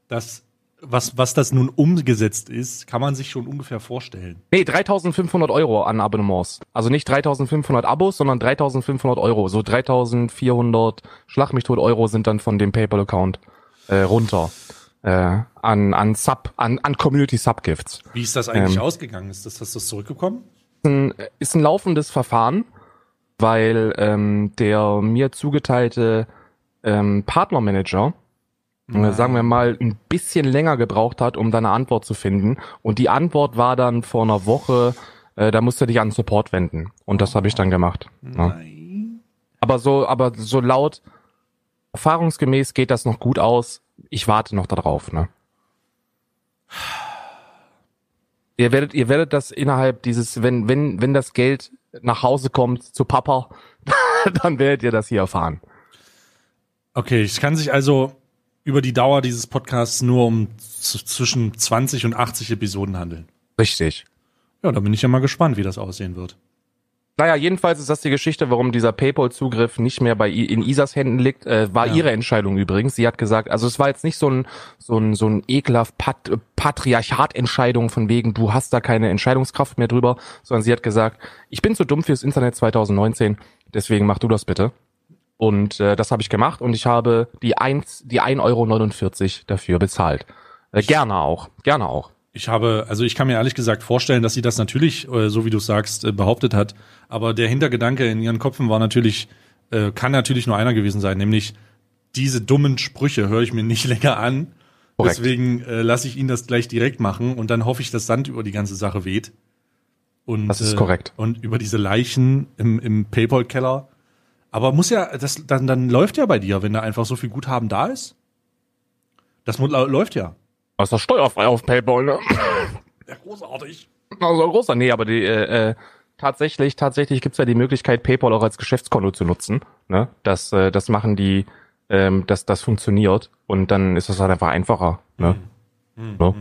das, was, was das nun umgesetzt ist, kann man sich schon ungefähr vorstellen. Nee, 3.500 Euro an Abonnements. Also nicht 3.500 Abos, sondern 3.500 Euro. So 3.400 Schlag mich tot Euro sind dann von dem PayPal-Account äh, runter. Äh, an, an Sub, an, an Community Subgifts. Wie ist das eigentlich Ähm. ausgegangen? Ist das, hast du das zurückgekommen? ein, ist ein laufendes Verfahren, weil ähm, der mir zugeteilte ähm, Partnermanager, äh, sagen wir mal, ein bisschen länger gebraucht hat, um da eine Antwort zu finden. Und die Antwort war dann vor einer Woche, äh, da musst du dich an Support wenden. Und das habe ich dann gemacht. Ja. Nein. Aber so, aber so laut, erfahrungsgemäß geht das noch gut aus. Ich warte noch darauf, ne? Ihr werdet, ihr werdet das innerhalb dieses, wenn, wenn, wenn das Geld nach Hause kommt zu Papa, dann werdet ihr das hier erfahren. Okay, es kann sich also über die Dauer dieses Podcasts nur um zwischen 20 und 80 Episoden handeln. Richtig. Ja, da bin ich ja mal gespannt, wie das aussehen wird. Naja, jedenfalls ist das die Geschichte, warum dieser PayPal-Zugriff nicht mehr bei I in Isas Händen liegt. Äh, war Ja. ihre Entscheidung übrigens. Sie hat gesagt, also es war jetzt nicht so ein so ein so ein ekelhaft Pat Patriarchat-Entscheidung von wegen, du hast da keine Entscheidungskraft mehr drüber, sondern sie hat gesagt, ich bin zu dumm fürs Internet 2019, deswegen mach du das bitte. Und äh, das habe ich gemacht und ich habe die 1 die 1,49 Euro dafür bezahlt. Äh, gerne auch, gerne auch. Ich habe, also ich kann mir ehrlich gesagt vorstellen, dass sie das natürlich, äh, so wie du sagst, äh, behauptet hat. Aber der Hintergedanke in ihren Köpfen war natürlich, äh, kann natürlich nur einer gewesen sein, nämlich diese dummen Sprüche höre ich mir nicht länger an. Korrekt. Deswegen äh, lasse ich ihn das gleich direkt machen und dann hoffe ich, dass Sand über die ganze Sache weht. Und, Das ist äh, korrekt. Und über diese Leichen im, im Paypal-Keller. Aber muss ja, das, dann, dann läuft ja bei dir, wenn da einfach so viel Guthaben da ist. Das läuft ja. Das ist doch steuerfrei auf PayPal, ne? Ja, großartig. Also großer, nee, aber die, äh, äh, tatsächlich, tatsächlich gibt's ja die Möglichkeit, PayPal auch als Geschäftskonto zu nutzen. Ne? Das, äh, das machen die, ähm, das, das funktioniert und dann ist das halt einfach einfacher. Ne? Ne?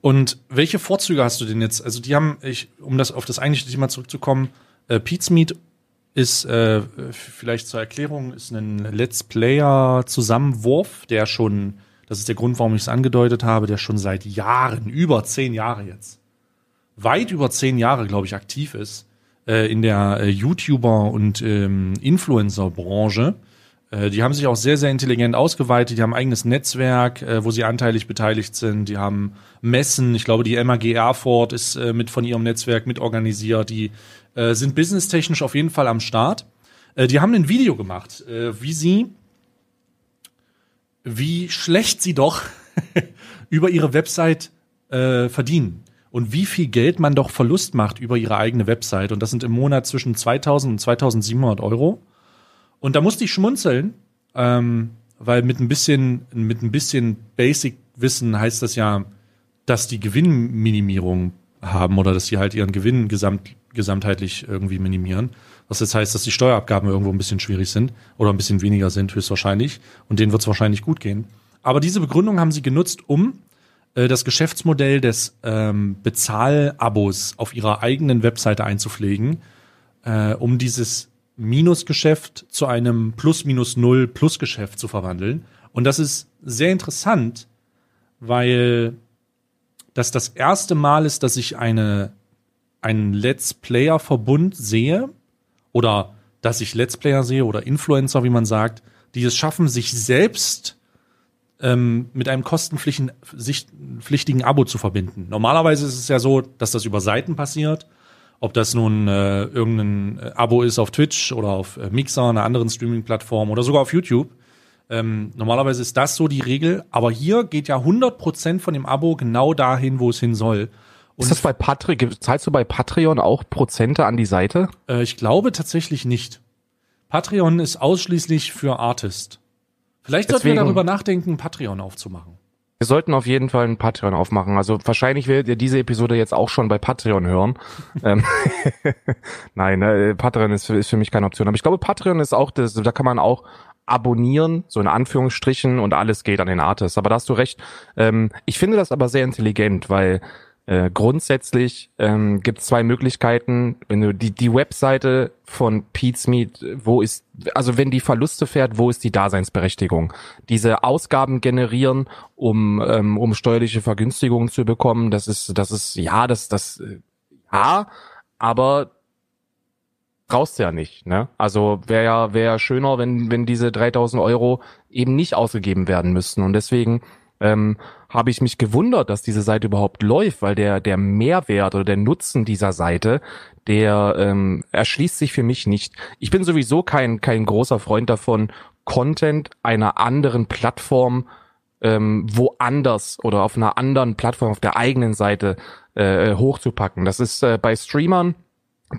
Und welche Vorzüge hast du denn jetzt? Also die haben, ich, um das auf das eigentliche Thema zurückzukommen, äh, Meet ist äh, vielleicht zur Erklärung ist ein Let's Player Zusammenwurf, der schon, das ist der Grund, warum ich es angedeutet habe, der schon seit Jahren, über zehn Jahre jetzt, weit über zehn Jahre, glaube ich, aktiv ist äh, in der äh, YouTuber und ähm, Influencer-Branche. Äh, die haben sich auch sehr, sehr intelligent ausgeweitet. Die haben ein eigenes Netzwerk, äh, wo sie anteilig beteiligt sind. Die haben Messen. Ich glaube, die MAG Erfurt ist äh, mit von ihrem Netzwerk mitorganisiert. Die äh, sind businesstechnisch auf jeden Fall am Start. Die haben ein Video gemacht, wie sie, wie schlecht sie doch über ihre Website verdienen und wie viel Geld man doch Verlust macht über ihre eigene Website. Und das sind im Monat zwischen 2000 und 2700 Euro. Und da musste ich schmunzeln, ähm, weil mit ein bisschen, mit ein bisschen Basic-Wissen heißt das ja, dass die Gewinnminimierung haben oder dass sie halt ihren Gewinn gesamt, gesamtheitlich irgendwie minimieren. Was jetzt heißt, dass die Steuerabgaben irgendwo ein bisschen schwierig sind oder ein bisschen weniger sind, höchstwahrscheinlich. Und denen wird es wahrscheinlich gut gehen. Aber diese Begründung haben sie genutzt, um äh, das Geschäftsmodell des ähm, Bezahlabos auf ihrer eigenen Webseite einzupflegen, äh, um dieses Minusgeschäft zu einem Plus-Minus-Null-Plus-Geschäft zu verwandeln. Und das ist sehr interessant, weil das das erste Mal ist, dass ich eine, einen Let's Player Verbund sehe oder dass ich Let's Player sehe oder Influencer, wie man sagt, die es schaffen, sich selbst ähm, mit einem kostenpflichtigen Abo zu verbinden. Normalerweise ist es ja so, dass das über Seiten passiert. Ob das nun äh, irgendein äh, Abo ist auf Twitch oder auf äh, Mixer, einer anderen Streaming-Plattform oder sogar auf YouTube. Ähm, normalerweise ist das so die Regel, aber hier geht ja 100% von dem Abo genau dahin, wo es hin soll. Und ist das bei Patreon, zahlst du bei Patreon auch Prozente an die Seite? Äh, ich glaube tatsächlich nicht. Patreon ist ausschließlich für Artist. Vielleicht sollten wir darüber nachdenken, Patreon aufzumachen. Wir sollten auf jeden Fall ein Patreon aufmachen. Also wahrscheinlich werdet ihr diese Episode jetzt auch schon bei Patreon hören. Ähm, Nein, ne, Patreon ist für, ist für mich keine Option. Aber ich glaube, Patreon ist auch, das, da kann man auch abonnieren, so in Anführungsstrichen, und alles geht an den Artist. Aber da hast du recht. Ähm, ich finde das aber sehr intelligent, weil äh, grundsätzlich ähm, gibt es zwei Möglichkeiten, wenn du die, die Webseite von Pete's Meat, wo ist, also wenn die Verluste fährt, wo ist die Daseinsberechtigung? Diese Ausgaben generieren, um, ähm, um steuerliche Vergünstigungen zu bekommen, das ist, das ist, ja, das, das, äh, ja, aber brauchst du ja nicht, ne? Also wäre ja, wäre ja schöner, wenn, wenn diese 3000 Euro eben nicht ausgegeben werden müssten und deswegen ähm, habe ich mich gewundert, dass diese Seite überhaupt läuft, weil der, der Mehrwert oder der Nutzen dieser Seite, der ähm, erschließt sich für mich nicht. Ich bin sowieso kein, kein großer Freund davon, Content einer anderen Plattform ähm, woanders oder auf einer anderen Plattform auf der eigenen Seite äh, hochzupacken. Das ist äh, bei Streamern,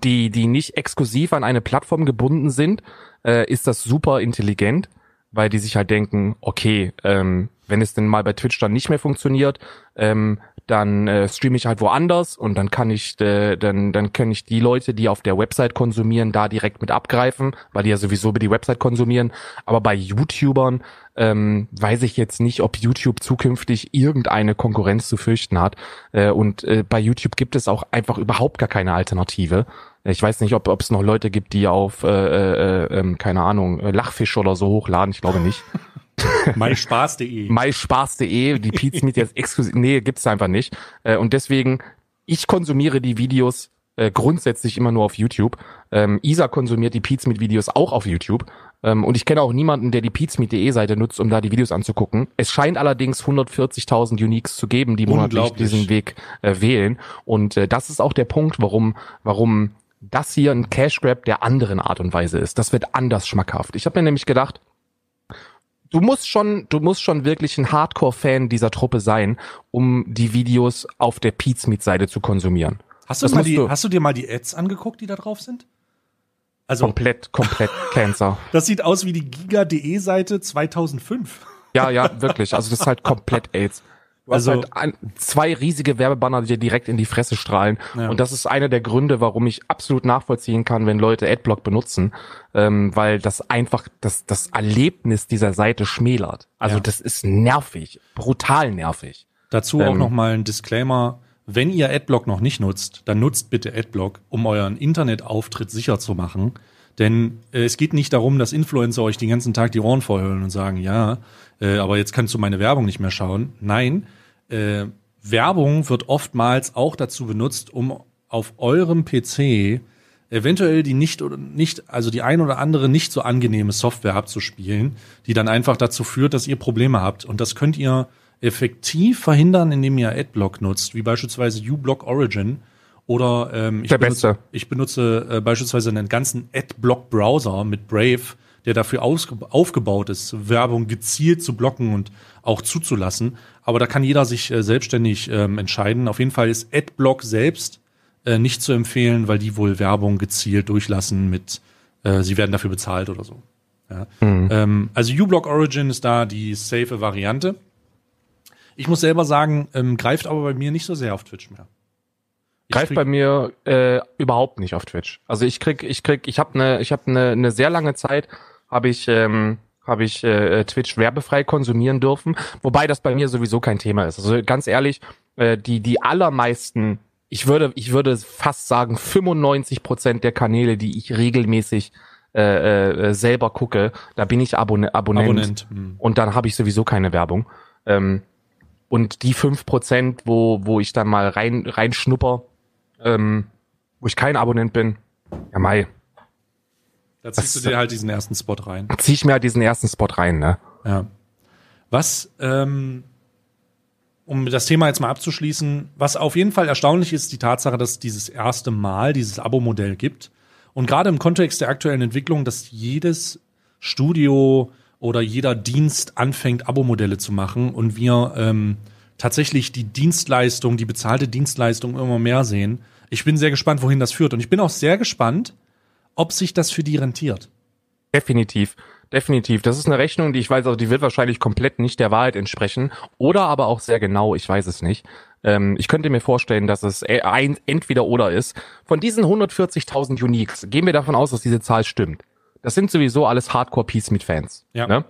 die, die nicht exklusiv an eine Plattform gebunden sind, äh, ist das super intelligent, weil die sich halt denken, okay, ähm, wenn es denn mal bei Twitch dann nicht mehr funktioniert, ähm, dann äh, streame ich halt woanders und dann kann ich, äh, dann, dann können ich die Leute, die auf der Website konsumieren, da direkt mit abgreifen, weil die ja sowieso über die Website konsumieren. Aber bei YouTubern ähm, weiß ich jetzt nicht, ob YouTube zukünftig irgendeine Konkurrenz zu fürchten hat. Äh, und äh, bei YouTube gibt es auch einfach überhaupt gar keine Alternative. Ich weiß nicht, ob es noch Leute gibt, die auf, äh, äh, äh, keine Ahnung, Lachfisch oder so hochladen. Ich glaube nicht. MySpaß.de. MySpaß.de, die Pizmeet jetzt exklusiv, nee, gibt's einfach nicht. Äh, und deswegen, ich konsumiere die Videos äh, grundsätzlich immer nur auf YouTube. Ähm, Isa konsumiert die Pizmeet-Videos auch auf YouTube. Ähm, und ich kenne auch niemanden, der die pizmeet.de Seite nutzt, um da die Videos anzugucken. Es scheint allerdings 140.000 Uniques zu geben, die monatlich diesen Weg äh, wählen. Und äh, das ist auch der Punkt, warum, warum das hier ein Cash Grab der anderen Art und Weise ist. Das wird anders schmackhaft. Ich habe mir nämlich gedacht, du musst schon, du musst schon wirklich ein Hardcore-Fan dieser Truppe sein, um die Videos auf der Pizmeet-Seite zu konsumieren. Hast du, mal die, du, hast du dir mal die Ads angeguckt, die da drauf sind? Also komplett, komplett Cancer. Das sieht aus wie die Giga.de-Seite 2005. Ja, ja, wirklich. Also das ist halt komplett AIDS. Du also hast halt ein, zwei riesige Werbebanner, die dir direkt in die Fresse strahlen. Ja. Und das ist einer der Gründe, warum ich absolut nachvollziehen kann, wenn Leute Adblock benutzen, ähm, weil das einfach das, das Erlebnis dieser Seite schmälert. Also ja. das ist nervig, brutal nervig. Dazu ähm, auch nochmal ein Disclaimer. Wenn ihr Adblock noch nicht nutzt, dann nutzt bitte Adblock, um euren Internetauftritt sicher zu machen. Denn äh, es geht nicht darum, dass Influencer euch den ganzen Tag die Ohren vorhören und sagen, ja, äh, aber jetzt kannst du meine Werbung nicht mehr schauen. Nein, äh, Werbung wird oftmals auch dazu benutzt, um auf eurem PC eventuell die nicht oder nicht, also die ein oder andere nicht so angenehme Software abzuspielen, die dann einfach dazu führt, dass ihr Probleme habt. Und das könnt ihr effektiv verhindern, indem ihr Adblock nutzt, wie beispielsweise uBlock Origin. Oder ähm, ich, benutze, ich benutze äh, beispielsweise einen ganzen Adblock-Browser mit Brave, der dafür aufgebaut ist, Werbung gezielt zu blocken und auch zuzulassen. Aber da kann jeder sich äh, selbstständig ähm, entscheiden. Auf jeden Fall ist Adblock selbst äh, nicht zu empfehlen, weil die wohl Werbung gezielt durchlassen mit, äh, sie werden dafür bezahlt oder so. Ja. Mhm. Ähm, also uBlock Origin ist da die safe Variante. Ich muss selber sagen, ähm, greift aber bei mir nicht so sehr auf Twitch mehr. Greift bei mir äh, überhaupt nicht auf Twitch. Also ich krieg, ich krieg, ich habe eine, ich habe eine, eine sehr lange Zeit habe ich ähm, habe ich äh, Twitch werbefrei konsumieren dürfen, wobei das bei mir sowieso kein Thema ist. Also ganz ehrlich, äh, die die allermeisten, ich würde ich würde fast sagen 95 Prozent der Kanäle, die ich regelmäßig äh, äh, selber gucke, da bin ich Abonne Abonnent, Abonnent. Hm. und dann habe ich sowieso keine Werbung. Ähm, und die fünf Prozent, wo, wo ich dann mal rein, rein schnupper, ähm, wo ich kein Abonnent bin, ja mai, Da ziehst Das- du dir halt diesen ersten Spot rein. zieh ich mir halt diesen ersten Spot rein, ne? Ja. Was, ähm, um das Thema jetzt mal abzuschließen, was auf jeden Fall erstaunlich ist, die Tatsache, dass es dieses erste Mal dieses Abo-Modell gibt. Und gerade im Kontext der aktuellen Entwicklung, dass jedes Studio oder jeder Dienst anfängt, Abo-Modelle zu machen und wir ähm, tatsächlich die Dienstleistung, die bezahlte Dienstleistung immer mehr sehen. Ich bin sehr gespannt, wohin das führt. Und ich bin auch sehr gespannt, ob sich das für die rentiert. Definitiv. Definitiv. Das ist eine Rechnung, die ich weiß, also die wird wahrscheinlich komplett nicht der Wahrheit entsprechen. Oder aber auch sehr genau, ich weiß es nicht. Ähm, ich könnte mir vorstellen, dass es e- ein entweder oder ist. Von diesen 140.000 Uniques gehen wir davon aus, dass diese Zahl stimmt. Das sind sowieso alles Hardcore-Peace-Meet-Fans. Ja. Ne?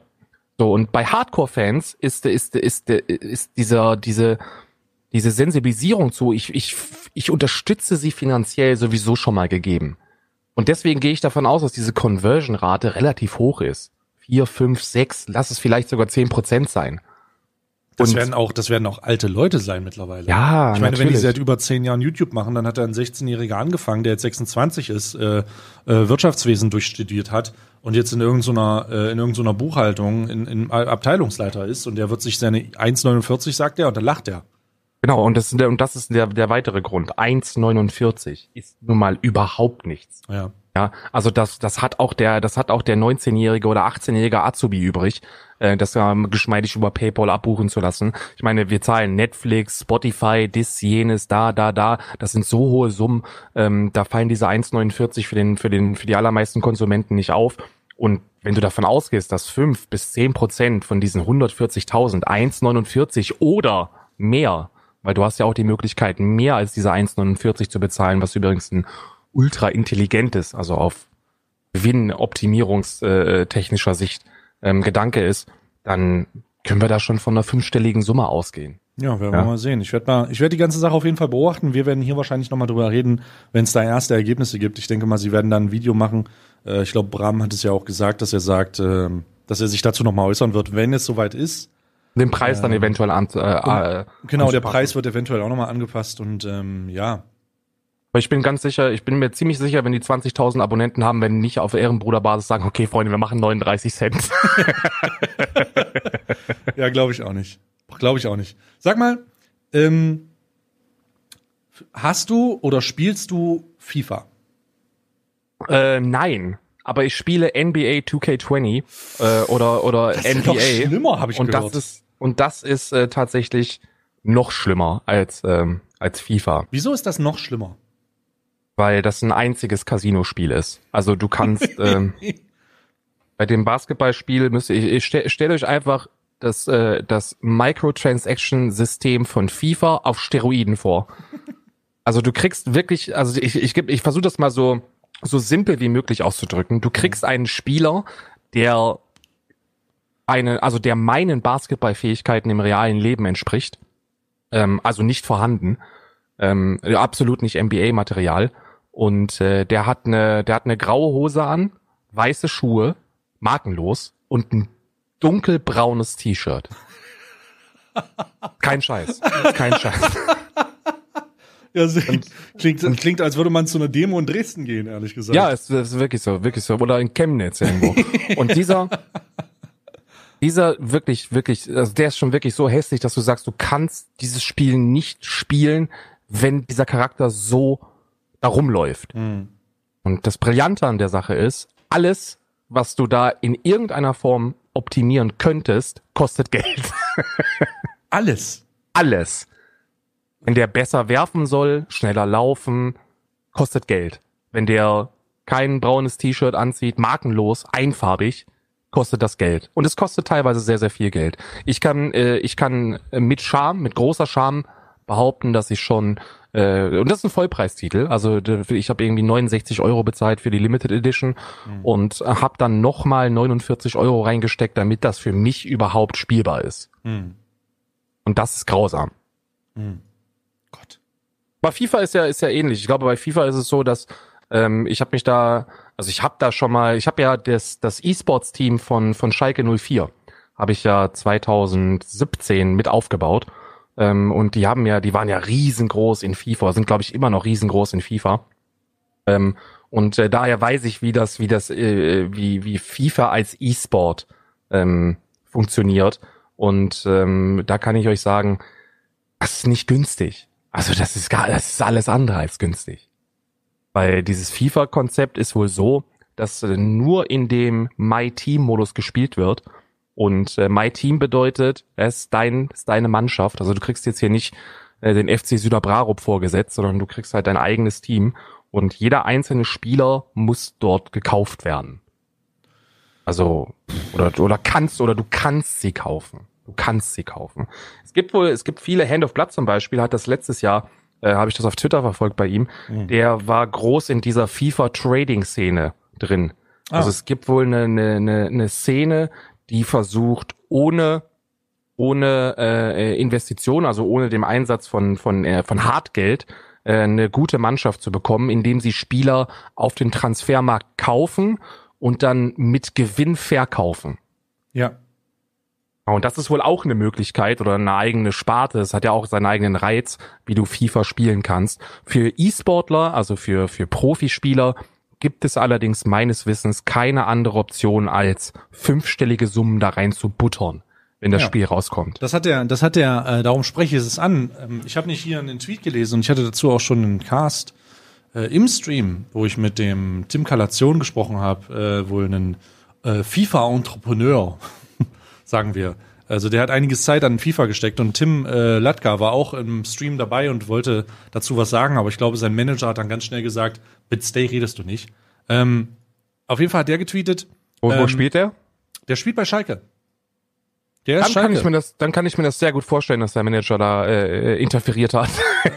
So, und bei Hardcore-Fans ist, ist, ist, ist dieser, diese, diese Sensibilisierung zu, ich, ich, ich unterstütze sie finanziell sowieso schon mal gegeben. Und deswegen gehe ich davon aus, dass diese Conversion-Rate relativ hoch ist. Vier, fünf, sechs, lass es vielleicht sogar zehn Prozent sein. Das Und- werden auch, das werden auch alte Leute sein mittlerweile. Ja, Ich meine, wenn die natürlich. seit über zehn Jahren YouTube machen, dann hat er ein 16-Jähriger angefangen, der jetzt 26 ist, äh, äh, Wirtschaftswesen durchstudiert hat und jetzt in irgendeiner, äh, in irgendeiner Buchhaltung in, in Abteilungsleiter ist und der wird sich seine 1,49 sagt er und dann lacht er. Genau, und das, ist der- und das ist der, der weitere Grund. 1,49 ist nun mal überhaupt nichts. Ja. Ja, also das, das hat auch der, das hat auch der 19-jährige oder 18-jährige Azubi übrig, äh, das ähm, geschmeidig über PayPal abbuchen zu lassen. Ich meine, wir zahlen Netflix, Spotify, dis, jenes, da, da, da. Das sind so hohe Summen, ähm, da fallen diese 1,49 für den, für den, für die allermeisten Konsumenten nicht auf. Und wenn du davon ausgehst, dass fünf bis zehn Prozent von diesen 140.000 1,49 oder mehr, weil du hast ja auch die Möglichkeit, mehr als diese 1,49 zu bezahlen, was übrigens ein ultra intelligentes, also auf gewinnoptimierungstechnischer Sicht ähm, Gedanke ist, dann können wir da schon von einer fünfstelligen Summe ausgehen. Ja, werden Ja. wir mal sehen. Ich werde mal, ich werde die ganze Sache auf jeden Fall beobachten. Wir werden hier wahrscheinlich nochmal drüber reden, wenn es da erste Ergebnisse gibt. Ich denke mal, sie werden dann ein Video machen. Äh, ich glaube, Bram hat es ja auch gesagt, dass er sagt, ähm, dass er sich dazu nochmal äußern wird, wenn es soweit ist. Den Preis dann eventuell an, äh, äh, Genau, der. Preis wird eventuell auch nochmal angepasst und ähm, ja, Aber ich bin ganz sicher, ich bin mir ziemlich sicher, wenn die 20.000 Abonnenten haben, wenn nicht auf Ehrenbruderbasis sagen, okay, Freunde, wir machen 39 Cent. ja, glaube ich auch nicht. Glaube ich auch nicht. Sag mal, ähm, hast du oder spielst du FIFA? äh, nein. Aber ich spiele NBA 2K20 äh, oder oder ist ja NBA. noch schlimmer, hab ich und gehört. das ist und das ist äh, tatsächlich noch schlimmer als ähm, als FIFA, Wieso ist das noch schlimmer? weil das ein einziges Casino-Spiel ist. Also du kannst ähm, bei dem Basketballspiel müsst ihr, ich stell, stellt euch einfach das äh, das Microtransaction-System von FIFA auf Steroiden vor. Also du kriegst wirklich, also ich ich, ich versuche das mal so so simpel wie möglich auszudrücken. Du kriegst einen Spieler, der eine, also der meinen Basketballfähigkeiten im realen Leben entspricht, ähm, also nicht vorhanden, ähm, absolut nicht NBA-Material. Und äh, der hat eine, der hat eine graue Hose an, weiße Schuhe, markenlos und ein dunkelbraunes T-Shirt. Kein Scheiß, kein Scheiß. Ja, so, klingt, klingt, als würde man zu einer Demo in Dresden gehen, ehrlich gesagt. Ja, es ist wirklich so, wirklich so. Oder in Chemnitz irgendwo. Und dieser, dieser wirklich, wirklich, also der ist schon wirklich so hässlich, dass du sagst, du kannst dieses Spiel nicht spielen, wenn dieser Charakter so da rumläuft. Hm. Und das Brillante an der Sache ist, alles, was du da in irgendeiner Form optimieren könntest, kostet Geld. Alles. Alles. Wenn der besser werfen soll, schneller laufen, kostet Geld. Wenn der kein braunes T-Shirt anzieht, markenlos, einfarbig, kostet das Geld. Und es kostet teilweise sehr, sehr viel Geld. Ich kann, äh, ich kann mit Charme, mit großer Scham behaupten, dass ich schon, äh, und das ist ein Vollpreistitel, also ich habe irgendwie 69 Euro bezahlt für die Limited Edition und habe dann nochmal 49 Euro reingesteckt, damit das für mich überhaupt spielbar ist. Hm. Und das ist grausam. Hm. Gott. Bei FIFA ist ja ist ja ähnlich. Ich glaube, bei FIFA ist es so, dass ähm, ich habe mich da Also ich habe da schon mal, ich habe ja das, das E-Sports-Team von, von Schalke 04, habe ich ja 2017 mit aufgebaut. Ähm, und die haben ja, die waren ja riesengroß in FIFA, sind glaube ich immer noch riesengroß in FIFA. Ähm, und äh, daher weiß ich, wie das, wie das, äh, wie, wie FIFA als E-Sport ähm, funktioniert. Und ähm, da kann ich euch sagen, das ist nicht günstig. Also das ist gar, das ist alles andere als günstig. Weil dieses FIFA-Konzept ist wohl so, dass äh, nur in dem My Team-Modus gespielt wird. Und äh, My Team bedeutet, es ist, dein, ist deine Mannschaft. Also du kriegst jetzt hier nicht äh, den FC Süderbrarup vorgesetzt, sondern du kriegst halt dein eigenes Team. Und jeder einzelne Spieler muss dort gekauft werden. Also, oder, oder kannst, oder du kannst sie kaufen. Du kannst sie kaufen. Es gibt wohl, es gibt viele, Hand of Blood zum Beispiel, hat das letztes Jahr, äh, habe ich das auf Twitter verfolgt bei ihm, mhm. der war groß in dieser FIFA-Trading-Szene drin. Ah. Also es gibt wohl eine, eine, eine Szene, die versucht, ohne ohne äh, Investition, also ohne dem Einsatz von von äh, von Hartgeld, äh, eine gute Mannschaft zu bekommen, indem sie Spieler auf den Transfermarkt kaufen und dann mit Gewinn verkaufen. Ja. Und das ist wohl auch eine Möglichkeit oder eine eigene Sparte. Es hat ja auch seinen eigenen Reiz, wie du FIFA spielen kannst. Für E-Sportler, also für, für Profispieler, gibt es allerdings meines Wissens keine andere Option als fünfstellige Summen da rein zu buttern wenn das ja. Spiel rauskommt. Das hat er, das hat er, äh, darum spreche ich es an. Ähm, ich habe nicht hier einen Tweet gelesen und ich hatte dazu auch schon einen Cast äh, im Stream, wo ich mit dem Tim Kalation gesprochen habe, äh, wohl einen äh, FIFA-Entrepreneur, sagen wir. Also der hat einiges Zeit an FIFA gesteckt und Tim äh, Latka war auch im Stream dabei und wollte dazu was sagen, aber ich glaube, sein Manager hat dann ganz schnell gesagt, mit Stay redest du nicht. Ähm, auf jeden Fall hat der getweetet. Und wo ähm, spielt er? Der spielt bei Schalke. Der ist dann kann ich mir das, dann kann ich mir das sehr gut vorstellen, dass der Manager da äh, interferiert hat.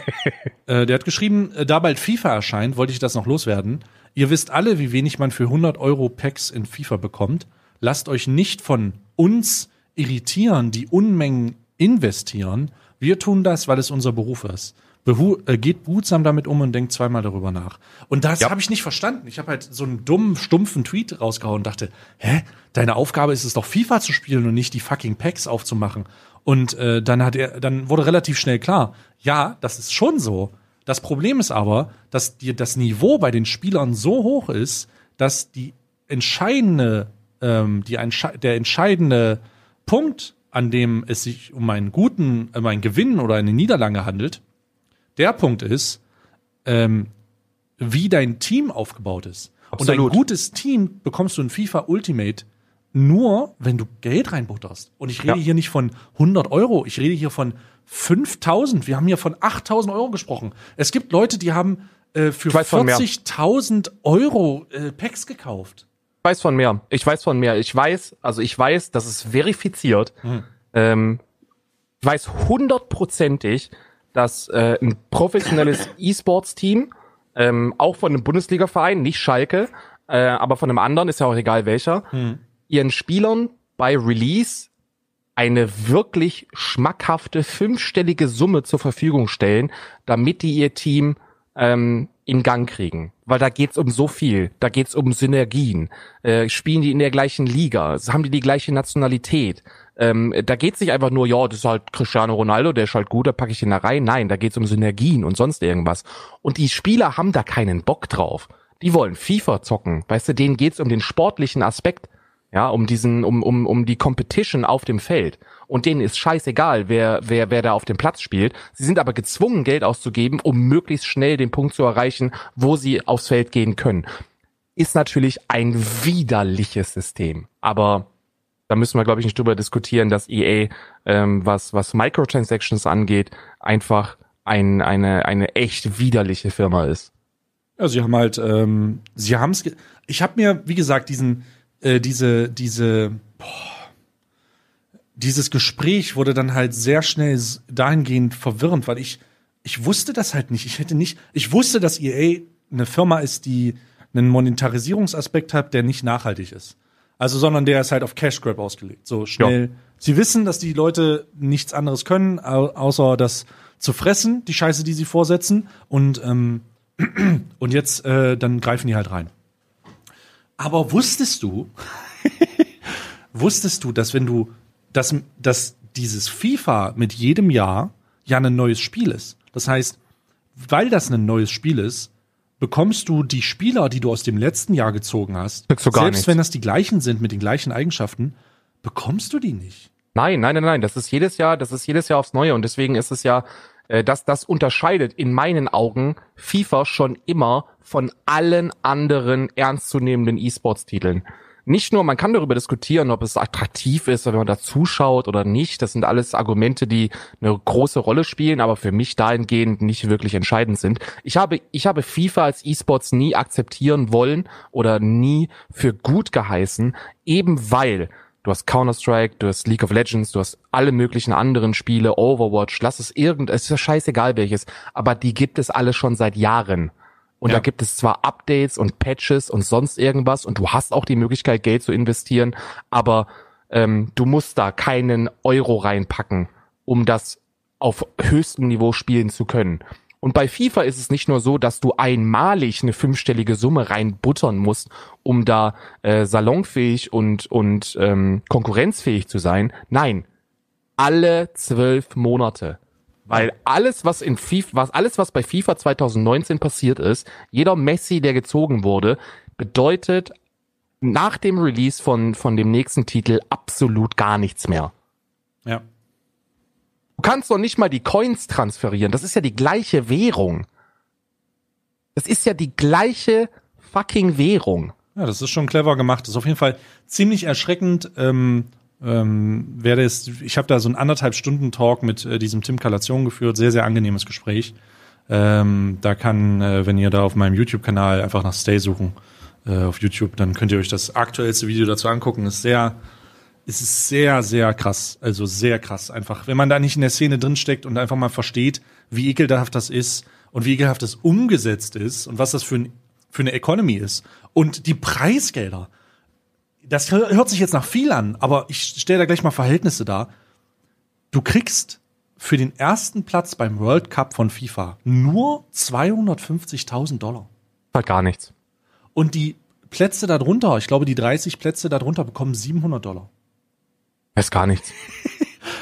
äh, der hat geschrieben, äh, da bald FIFA erscheint, wollte ich das noch loswerden. Ihr wisst alle, wie wenig man für 100 Euro Packs in FIFA bekommt. Lasst euch nicht von uns irritieren, die Unmengen investieren. Wir tun das, weil es unser Beruf ist. Behu äh, geht behutsam damit um und denkt zweimal darüber nach. Und das ja. habe ich nicht verstanden. Ich habe halt so einen dummen, stumpfen Tweet rausgehauen und dachte, hä, deine Aufgabe ist es doch FIFA zu spielen und nicht die fucking Packs aufzumachen. Und äh, dann hat er, dann wurde relativ schnell klar, ja, das ist schon so. Das Problem ist aber, dass dir das Niveau bei den Spielern so hoch ist, dass die entscheidende, ähm, die der entscheidende Punkt, an dem es sich um einen guten, um einen Gewinn oder eine Niederlage handelt, der Punkt ist, ähm, wie dein Team aufgebaut ist. Absolut. Und ein gutes Team bekommst du in FIFA Ultimate nur, wenn du Geld reinbutterst. Und ich rede ja. hier nicht von 100 Euro, ich rede hier von 5000. Wir haben hier von 8000 Euro gesprochen. Es gibt Leute, die haben äh, für 40.000 Euro äh, Packs gekauft. Ich weiß von mehr. Ich weiß von mehr. Ich weiß, also ich weiß, das ist verifiziert. Hm. Ähm, ich weiß hundertprozentig, dass äh, ein professionelles E-Sports-Team, ähm, auch von einem Bundesliga-Verein, nicht Schalke, äh, aber von einem anderen, ist ja auch egal welcher, hm. ihren Spielern bei Release eine wirklich schmackhafte fünfstellige Summe zur Verfügung stellen, damit die ihr Team ähm, in Gang kriegen. Weil da geht's um so viel. Da geht's um Synergien. Äh, spielen die in der gleichen Liga? Haben die die gleiche Nationalität? Ähm, da geht's nicht einfach nur, ja, das ist halt Cristiano Ronaldo, der ist halt gut, da packe ich ihn da rein. Nein, da geht's um Synergien und sonst irgendwas. Und die Spieler haben da keinen Bock drauf. Die wollen FIFA zocken. Weißt du, denen geht's um den sportlichen Aspekt. Ja, um diesen, um, um, um die Competition auf dem Feld. Und denen ist scheißegal, wer, wer, wer da auf dem Platz spielt. Sie sind aber gezwungen, Geld auszugeben, um möglichst schnell den Punkt zu erreichen, wo sie aufs Feld gehen können. Ist natürlich ein widerliches System. Aber da müssen wir, glaube ich, nicht drüber diskutieren, dass EA, ähm, was, was Microtransactions angeht, einfach ein, eine, eine echt widerliche Firma ist. Ja, sie haben halt, ähm, sie haben es. Ich habe mir, wie gesagt, diesen, äh, diese, diese, boah, dieses Gespräch wurde dann halt sehr schnell dahingehend verwirrend, weil ich, ich wusste das halt nicht. Ich hätte nicht, ich wusste, dass EA eine Firma ist, die einen Monetarisierungsaspekt hat, der nicht nachhaltig ist. Also, sondern der ist halt auf Cash Grab ausgelegt. So schnell. Ja. Sie wissen, dass die Leute nichts anderes können, außer das zu fressen, die Scheiße, die sie vorsetzen. Und, ähm, und jetzt, äh, dann greifen die halt rein. Aber wusstest du, wusstest du, dass wenn du, dass, dass dieses FIFA mit jedem Jahr ja ein neues Spiel ist. Das heißt, weil das ein neues Spiel ist, bekommst du die Spieler, die du aus dem letzten Jahr gezogen hast, selbst nichts. wenn das die gleichen sind mit den gleichen Eigenschaften, bekommst du die nicht. Nein, nein, nein, nein. Das ist jedes Jahr, das ist jedes Jahr aufs Neue und deswegen ist es ja, äh, das, das unterscheidet in meinen Augen FIFA schon immer von allen anderen ernstzunehmenden E-Sports-Titeln. Nicht nur, man kann darüber diskutieren, ob es attraktiv ist, wenn man da zuschaut oder nicht. Das sind alles Argumente, die eine große Rolle spielen, aber für mich dahingehend nicht wirklich entscheidend sind. Ich habe, ich habe FIFA als E-Sports nie akzeptieren wollen oder nie für gut geheißen, eben weil Du hast Counter-Strike, du hast League of Legends, du hast alle möglichen anderen Spiele, Overwatch, lass es irgend, es ist ja scheißegal welches, aber die gibt es alle schon seit Jahren. Und Ja. da gibt es zwar Updates und Patches und sonst irgendwas und du hast auch die Möglichkeit, Geld zu investieren, aber ähm, du musst da keinen Euro reinpacken, um das auf höchstem Niveau spielen zu können. Und bei FIFA ist es nicht nur so, dass du einmalig eine fünfstellige Summe reinbuttern musst, um da äh, salonfähig und, und ähm, konkurrenzfähig zu sein. Nein, alle zwölf Monate. Weil alles, was in FIFA, was, alles, was bei FIFA 2019 passiert ist, jeder Messi, der gezogen wurde, bedeutet nach dem Release von, von dem nächsten Titel absolut gar nichts mehr. Ja. Du kannst doch nicht mal die Coins transferieren. Das ist ja die gleiche Währung. Das ist ja die gleiche fucking Währung. Ja, das ist schon clever gemacht. Das ist auf jeden Fall ziemlich erschreckend. Ähm, ähm, wer das, ich habe da so einen anderthalb Stunden Talk mit äh, diesem Tim Kalation geführt, sehr, sehr angenehmes Gespräch. Ähm, da kann, äh, wenn ihr da auf meinem YouTube-Kanal einfach nach Stay suchen, äh, auf YouTube, dann könnt ihr euch das aktuellste Video dazu angucken. Ist sehr, es ist sehr, sehr krass. Also sehr krass. Einfach, wenn man da nicht in der Szene drinsteckt und einfach mal versteht, wie ekelhaft das ist und wie ekelhaft das umgesetzt ist und was das für, ein, für eine Economy ist. Und die Preisgelder. Das hör- hört sich jetzt nach viel an, aber ich stelle da gleich mal Verhältnisse dar. Du kriegst für den ersten Platz beim World Cup von FIFA nur 250.000 Dollar. Halt gar nichts. Und die Plätze darunter, ich glaube, die 30 Plätze darunter bekommen 700 Dollar. Das ist gar nichts.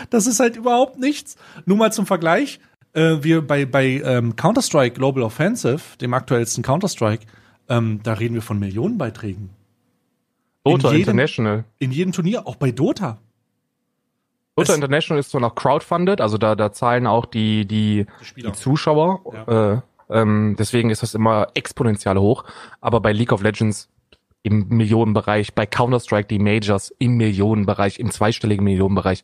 Das ist halt überhaupt nichts. Nur mal zum Vergleich. Äh, wir bei, bei ähm, Counter-Strike Global Offensive, dem aktuellsten Counter-Strike, ähm, da reden wir von Millionenbeiträgen. Dota jedem- International. In jedem Turnier, auch bei Dota. Dota Es- International ist zwar noch crowdfunded, also da, da zahlen auch die, die, Die die Zuschauer. Äh, ähm, deswegen ist das immer exponentiell hoch. Aber bei League of Legends im Millionenbereich, bei Counter-Strike die Majors im Millionenbereich, im zweistelligen Millionenbereich.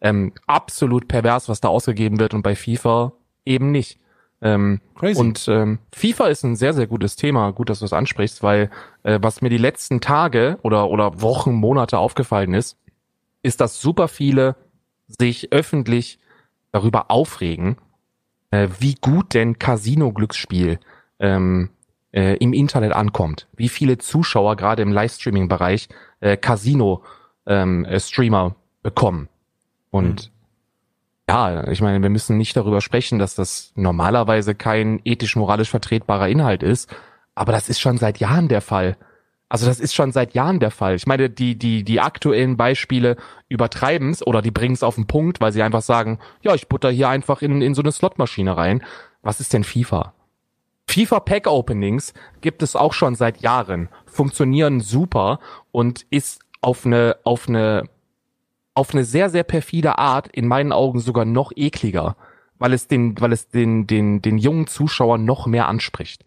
Ähm, absolut pervers, was da ausgegeben wird und bei FIFA eben nicht. Ähm, Crazy. Und ähm, FIFA ist ein sehr, sehr gutes Thema. Gut, dass du es ansprichst, weil äh, was mir die letzten Tage oder, oder Wochen, Monate aufgefallen ist, ist, dass super viele sich öffentlich darüber aufregen, äh, wie gut denn Casino-Glücksspiel ähm, äh, im Internet ankommt. Wie viele Zuschauer gerade im Livestreaming-Bereich äh, Casino-Streamer bekommen. Und ja, ich meine, wir müssen nicht darüber sprechen, dass das normalerweise kein ethisch-moralisch vertretbarer Inhalt ist, aber das ist schon seit Jahren der Fall. Also das ist schon seit Jahren der Fall. Ich meine, die, die, die aktuellen Beispiele übertreiben es oder die bringen es auf den Punkt, weil sie einfach sagen, ja, ich butter hier einfach in, in so eine Slotmaschine rein. Was ist denn FIFA? FIFA Pack Openings gibt es auch schon seit Jahren, funktionieren super und ist auf eine, auf eine, auf eine sehr, sehr perfide Art in meinen Augen sogar noch ekliger, weil es den, weil es den, den, den jungen Zuschauer noch mehr anspricht.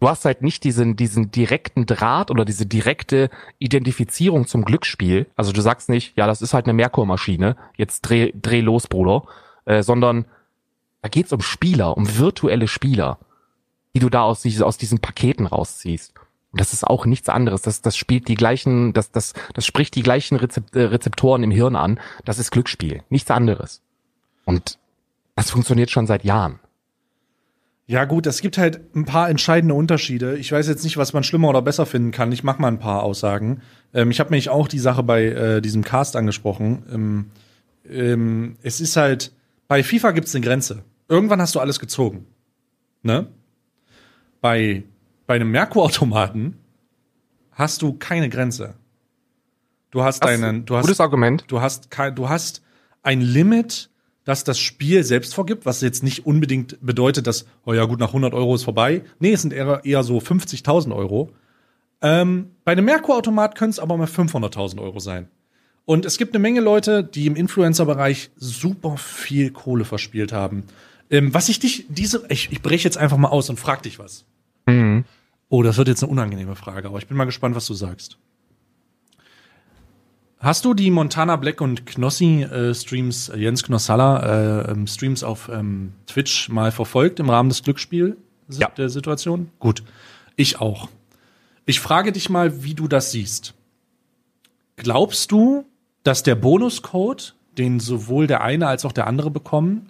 Du hast halt nicht diesen, diesen direkten Draht oder diese direkte Identifizierung zum Glücksspiel. Also du sagst nicht, ja, das ist halt eine Merkur-Maschine, jetzt dreh, dreh los, Bruder, äh, sondern da geht's um Spieler, um virtuelle Spieler, die du da aus, diesen- aus diesen Paketen rausziehst. Und das ist auch nichts anderes. Das, das spielt die gleichen, das, das, das spricht die gleichen äh, Rezeptoren im Hirn an. Das ist Glücksspiel, nichts anderes. Und das funktioniert schon seit Jahren. Ja, gut, es gibt halt ein paar entscheidende Unterschiede. Ich weiß jetzt nicht, was man schlimmer oder besser finden kann. Ich mache mal ein paar Aussagen. Ähm, ich habe mich auch die Sache bei äh, diesem Cast angesprochen. Ähm, ähm, es ist halt, bei FIFA gibt es eine Grenze. Irgendwann hast du alles gezogen. Ne? Bei, bei einem Merkur-Automaten hast du keine Grenze. Du hast Das- deinen, du hast, Gutes Argument. du hast kein, du hast ein Limit, das das Spiel selbst vorgibt, was jetzt nicht unbedingt bedeutet, dass, oh ja gut, nach 100 Euro ist vorbei. Nee, es sind eher, eher so 50.000 Euro. Ähm, bei einem Merkur-Automat können es aber mal 500.000 Euro sein. Und es gibt eine Menge Leute, die im Influencer-Bereich super viel Kohle verspielt haben. Ähm, was ich dich, diese, ich, ich breche jetzt einfach mal aus und frag dich was. Mhm. Oh, das wird jetzt eine unangenehme Frage, aber ich bin mal gespannt, was du sagst. Hast du die Montana Black und Knossi äh, Streams, äh, Jens Knossalla äh, ähm, Streams auf ähm, Twitch mal verfolgt im Rahmen des Glücksspiel Ja. der Situation? Gut, ich auch. Ich frage dich mal, wie du das siehst. Glaubst du, dass der Bonuscode, den sowohl der eine als auch der andere bekommen,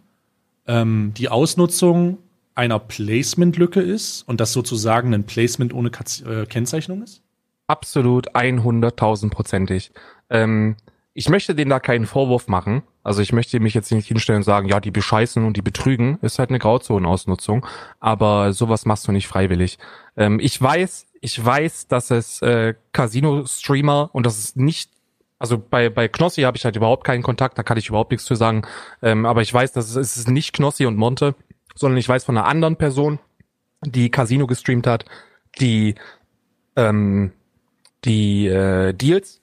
ähm, die Ausnutzung einer Placement-Lücke ist und das sozusagen ein Placement ohne Kaz äh, Kennzeichnung ist? Absolut 100.000-prozentig. Ähm, ich möchte denen da keinen Vorwurf machen. Also ich möchte mich jetzt nicht hinstellen und sagen, ja, die bescheißen und die betrügen. Ist halt eine Grauzonenausnutzung. Aber sowas machst du nicht freiwillig. Ähm, ich weiß, ich weiß, dass es äh, Casino-Streamer und das ist nicht also bei, bei Knossi habe ich halt überhaupt keinen Kontakt, da kann ich überhaupt nichts zu sagen. Ähm, aber ich weiß, dass es, es nicht Knossi und Monte, sondern ich weiß von einer anderen Person, die Casino gestreamt hat, die ähm, die äh, Deals,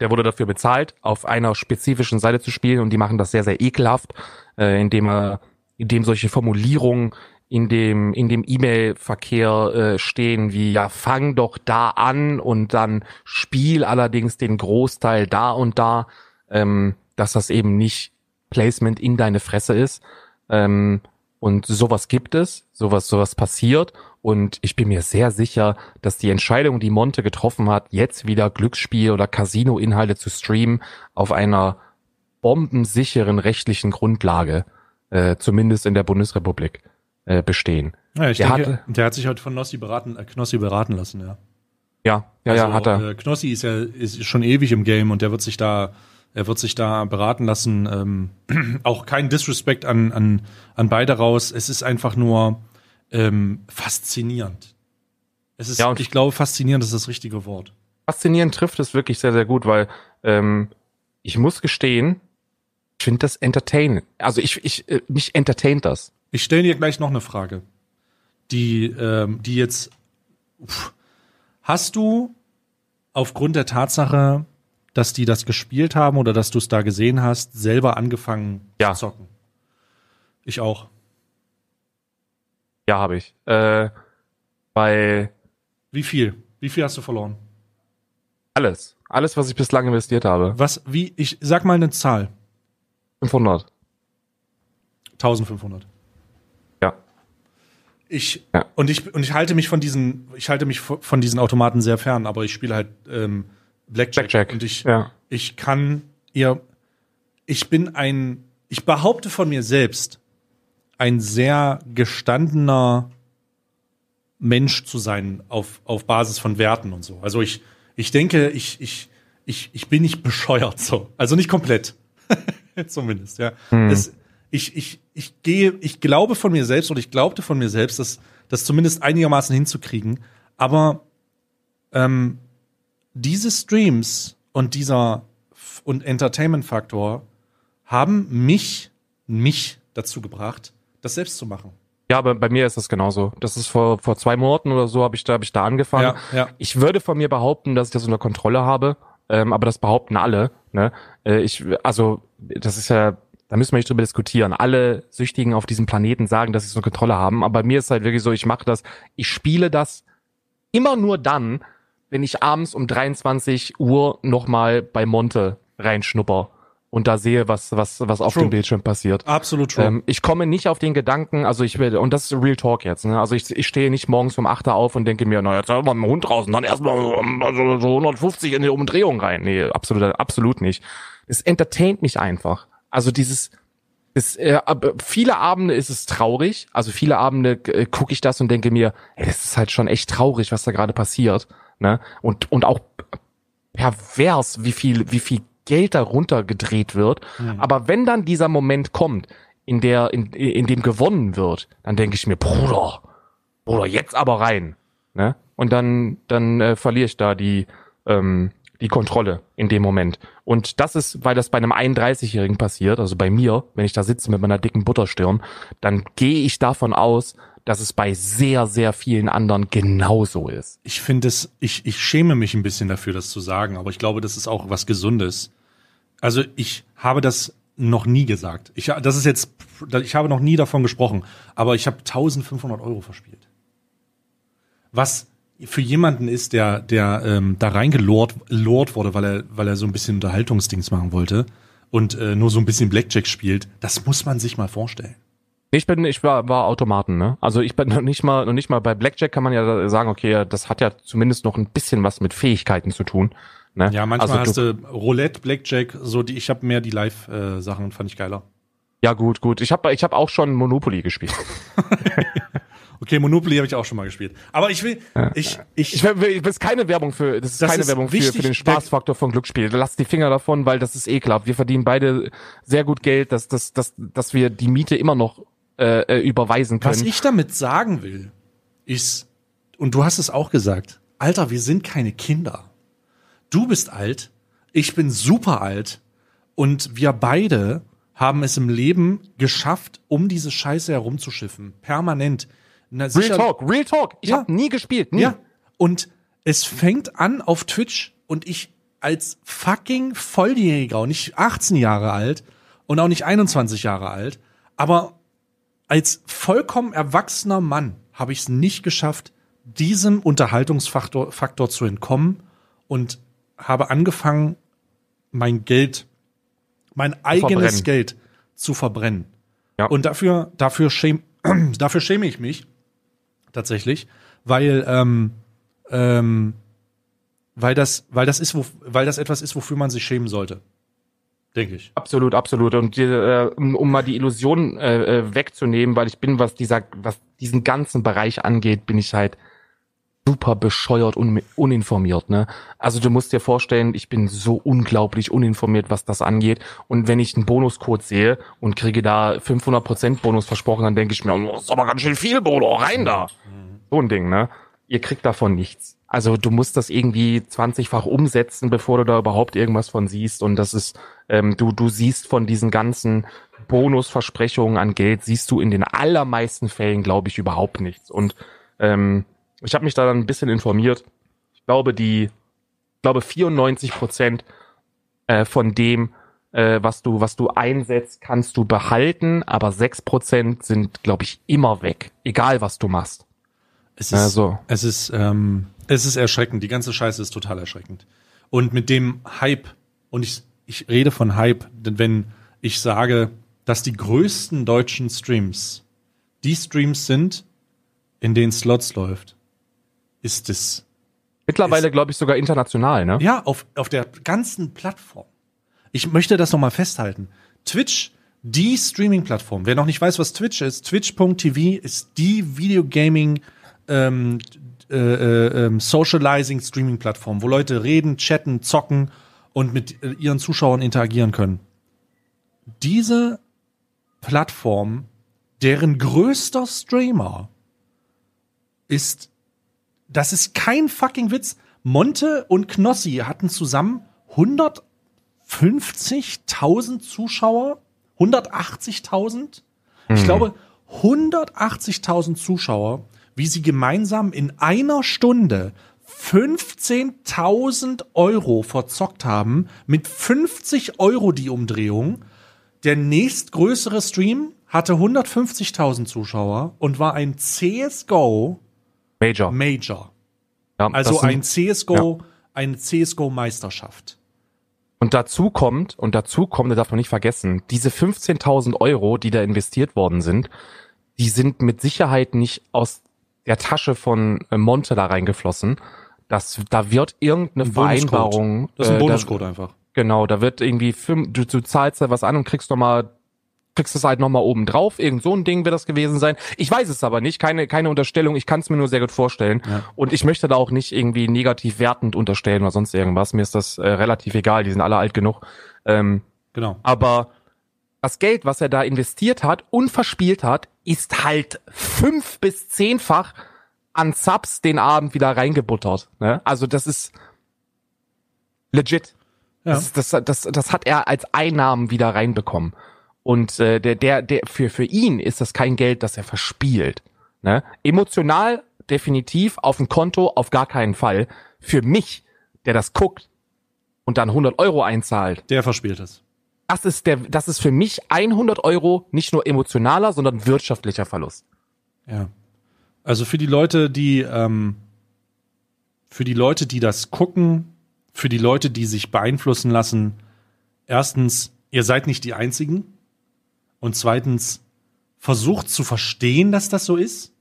der wurde dafür bezahlt, auf einer spezifischen Seite zu spielen und die machen das sehr, sehr ekelhaft, äh, indem er, indem solche Formulierungen in dem in dem E-Mail-Verkehr äh, stehen wie ja fang doch da an und dann spiel allerdings den Großteil da und da, ähm, dass das eben nicht Placement in deine Fresse ist. Ähm, und sowas gibt es, sowas, sowas passiert. Und ich bin mir sehr sicher, dass die Entscheidung, die Monte getroffen hat, jetzt wieder Glücksspiel oder Casino-Inhalte zu streamen, auf einer bombensicheren rechtlichen Grundlage, äh, zumindest in der Bundesrepublik, äh, bestehen. Ja, ich Der denke, hatte- der hat sich heute von Knossi beraten, äh, Knossi beraten lassen, ja. Ja, ja, ja, hat er. Äh, Knossi ist ja ist schon ewig im Game und der wird sich da, er wird sich da beraten lassen. Ähm, auch kein Disrespect an, an, an beide raus. Es ist einfach nur ähm, faszinierend. Es ist, Ja, und- ich glaube, faszinierend ist das richtige Wort. Faszinierend trifft es wirklich sehr, sehr gut, weil ähm, ich muss gestehen, ich finde das entertain. Also ich, ich, äh, mich entertaint das. Ich stelle dir gleich noch eine Frage, die, ähm, die jetzt. Uff. Hast du aufgrund der Tatsache, dass die das gespielt haben oder dass du es da gesehen hast, selber angefangen Ja. zu zocken? Ich auch. Ja, habe ich. Äh, bei Wie viel? Wie viel hast du verloren? alles. Alles, was ich bislang investiert habe. Was, wie, ich sag mal eine Zahl. 500. 1500. Ich, Ja. und ich, und ich halte mich von diesen, ich halte mich von diesen Automaten sehr fern, aber ich spiele halt, ähm, Blackjack. Blackjack. Und ich, Ja. ich kann ihr, ich bin ein, ich behaupte von mir selbst, ein sehr gestandener Mensch zu sein auf, auf Basis von Werten und so. Also ich, ich denke, ich, ich, ich, ich bin nicht bescheuert so. Also nicht komplett. Zumindest, ja. Das, ich, ich, ich gehe, ich glaube von mir selbst oder ich glaubte von mir selbst, das, das zumindest einigermaßen hinzukriegen. Aber ähm, diese Streams und dieser F- und Entertainment-Faktor haben mich, mich dazu gebracht, das selbst zu machen. Ja, aber bei mir ist das genauso. Das ist vor, vor zwei Monaten oder so habe ich da, habe ich da angefangen. Ja, ja. Ich würde von mir behaupten, dass ich das unter Kontrolle habe, ähm, aber das behaupten alle. Ne? Äh, ich, also, das ist ja, da müssen wir nicht drüber diskutieren. Alle Süchtigen auf diesem Planeten sagen, dass sie es unter Kontrolle haben, aber bei mir ist halt wirklich so, ich mache das, ich spiele das immer nur dann, wenn ich abends um 23 Uhr nochmal bei Monte reinschnupper und da sehe, was, was, was auf True. dem Bildschirm passiert. Absolut true. Ähm, ich komme nicht auf den Gedanken, also ich will, und das ist Real Talk jetzt, ne? Also ich, ich stehe nicht morgens um 8 Uhr auf und denke mir, na jetzt haben wir einen Hund draußen, dann erstmal so, so 150 in die Umdrehung rein. Nee, absolut, absolut nicht. Es entertaint mich einfach. Also dieses, es, äh, viele Abende ist es traurig. Also viele Abende äh, gucke ich das und denke mir, ey, das ist halt schon echt traurig, was da gerade passiert. Ne? Und, und auch pervers, wie viel, wie viel Geld da runtergedreht wird. Aber wenn dann dieser Moment kommt, in der, in, in dem gewonnen wird, dann denke ich mir, Bruder, Bruder, jetzt aber rein. Ne? und dann, dann äh, verliere ich da die, ähm, die Kontrolle in dem Moment. Und das ist, weil das bei einem 31-Jährigen passiert, also bei mir, wenn ich da sitze mit meiner dicken Butterstirn, dann gehe ich davon aus, dass es bei sehr, sehr vielen anderen genauso ist. Ich finde es, ich, ich schäme mich ein bisschen dafür, das zu sagen, aber ich glaube, das ist auch was Gesundes. Also ich habe das noch nie gesagt. Ich, das ist jetzt, ich habe noch nie davon gesprochen, aber ich habe 1500 Euro verspielt. Was für jemanden ist, der, der ähm, da reingelord lord wurde, weil er, weil er so ein bisschen Unterhaltungsdings machen wollte und äh, nur so ein bisschen Blackjack spielt, das muss man sich mal vorstellen. Ich bin, ich war, war Automaten, ne? Also ich bin noch nicht mal, noch nicht mal bei Blackjack kann man ja sagen, okay, das hat ja zumindest noch ein bisschen was mit Fähigkeiten zu tun. Ne? Ja, manchmal also hast du Roulette, Blackjack, so die, ich habe mehr die Live-Sachen, fand ich geiler. Ja, gut, gut. Ich habe ich hab auch schon Monopoly gespielt. okay, Monopoly habe ich auch schon mal gespielt. Aber ich will, ich, ich, ich, ich das ist keine Werbung für, das ist das keine ist Werbung für, für den Spaßfaktor von Glücksspiel. Lass die Finger davon, weil das ist ekelhaft. Wir verdienen beide sehr gut Geld, dass, dass, dass, dass wir die Miete immer noch äh, äh, überweisen können. Was ich damit sagen will, ist, und du hast es auch gesagt, Alter, wir sind keine Kinder. Du bist alt, ich bin super alt und wir beide haben es im Leben geschafft, um diese Scheiße herumzuschiffen. Permanent. Na, real Talk, Real Talk. Ich ja. habe nie gespielt, nie. Ja. Und es fängt an auf Twitch und ich als fucking Volljähriger und nicht 18 Jahre alt und auch nicht 21 Jahre alt, aber als vollkommen erwachsener Mann habe ich es nicht geschafft, diesem Unterhaltungsfaktor Faktor zu entkommen und habe angefangen, mein Geld, mein eigenes verbrennen. Geld zu verbrennen. Ja. Und dafür, dafür, schäm, dafür schäme ich mich tatsächlich, weil, ähm, ähm, weil das, weil das ist, wo, weil das etwas ist, wofür man sich schämen sollte denke ich. Absolut, absolut. Und äh, um, um mal die Illusion äh, äh, wegzunehmen, weil ich bin, was dieser, was diesen ganzen Bereich angeht, bin ich halt super bescheuert und uninformiert, ne? Also du musst dir vorstellen, ich bin so unglaublich uninformiert, was das angeht. Und wenn ich einen Bonuscode sehe und kriege da 500% Bonus versprochen, dann denke ich mir, oh, ist aber ganz schön viel Bonus, rein da. So ein Ding, ne? Ihr kriegt davon nichts. Also du musst das irgendwie 20-fach umsetzen, bevor du da überhaupt irgendwas von siehst. Und das ist, ähm, du, du siehst von diesen ganzen Bonusversprechungen an Geld, siehst du in den allermeisten Fällen, glaube ich, überhaupt nichts. Und ähm, ich habe mich da dann ein bisschen informiert. Ich glaube, die, ich glaube 94 Prozent äh, von dem, äh, was du, was du einsetzt, kannst du behalten, aber sechs Prozent sind, glaube ich, immer weg, egal was du machst. Es ist, also. es ist, ähm, es ist erschreckend. Die ganze Scheiße ist total erschreckend. Und mit dem Hype, und ich, ich rede von Hype, denn wenn ich sage, dass die größten deutschen Streams die Streams sind, in denen Slots läuft, ist es. Mittlerweile, glaube ich, sogar international, ne? Ja, auf, auf der ganzen Plattform. Ich möchte das nochmal festhalten. Twitch, die Streaming-Plattform. Wer noch nicht weiß, was Twitch ist, twitch.tv ist die Videogaming ähm, äh, äh, ähm, Socializing Streaming Plattform, wo Leute reden, chatten, zocken und mit äh, ihren Zuschauern interagieren können. Diese Plattform, deren größter Streamer ist, das ist kein fucking Witz. Monte und Knossi hatten zusammen 150.000 Zuschauer, 180.000. Ich hm. glaube, 180.000 Zuschauer wie sie gemeinsam in einer Stunde 15.000 Euro verzockt haben, mit 50 Euro die Umdrehung. Der nächstgrößere Stream hatte 150.000 Zuschauer und war ein CSGO Major. Major. Ja, also ein CSGO, ja. eine CSGO Meisterschaft. Und dazu kommt, und dazu kommt, da darf man nicht vergessen, diese 15.000 Euro, die da investiert worden sind, die sind mit Sicherheit nicht aus der Tasche von äh, Monte da reingeflossen. Das, da wird irgendeine ein Vereinbarung. Das ist ein Bonuscode äh, einfach. Genau, da wird irgendwie, du, du zahlst da was an und kriegst nochmal kriegst es halt nochmal oben drauf. Irgend so ein Ding wird das gewesen sein. Ich weiß es aber nicht, keine, keine Unterstellung. Ich kann es mir nur sehr gut vorstellen. Ja. Und ich möchte da auch nicht irgendwie negativ wertend unterstellen oder sonst irgendwas. Mir ist das äh, relativ egal. Die sind alle alt genug. Ähm, genau. Aber das Geld, was er da investiert hat und verspielt hat, ist halt fünf bis zehnfach an Subs den Abend wieder reingebuttert. Ne? Also das ist legit. Ja. Das, das, das, das hat er als Einnahmen wieder reinbekommen. Und äh, der, der, der, für, für ihn ist das kein Geld, das er verspielt. Ne? Emotional definitiv, auf dem Konto auf gar keinen Fall. Für mich, der das guckt und dann 100 Euro einzahlt, Der verspielt es. das ist der, das ist für mich 100 Euro nicht nur emotionaler, sondern wirtschaftlicher Verlust. Ja. Also für die Leute, die, ähm, für die Leute, die das gucken, für die Leute, die sich beeinflussen lassen, erstens, ihr seid nicht die Einzigen. Und zweitens, versucht zu verstehen, dass das so ist.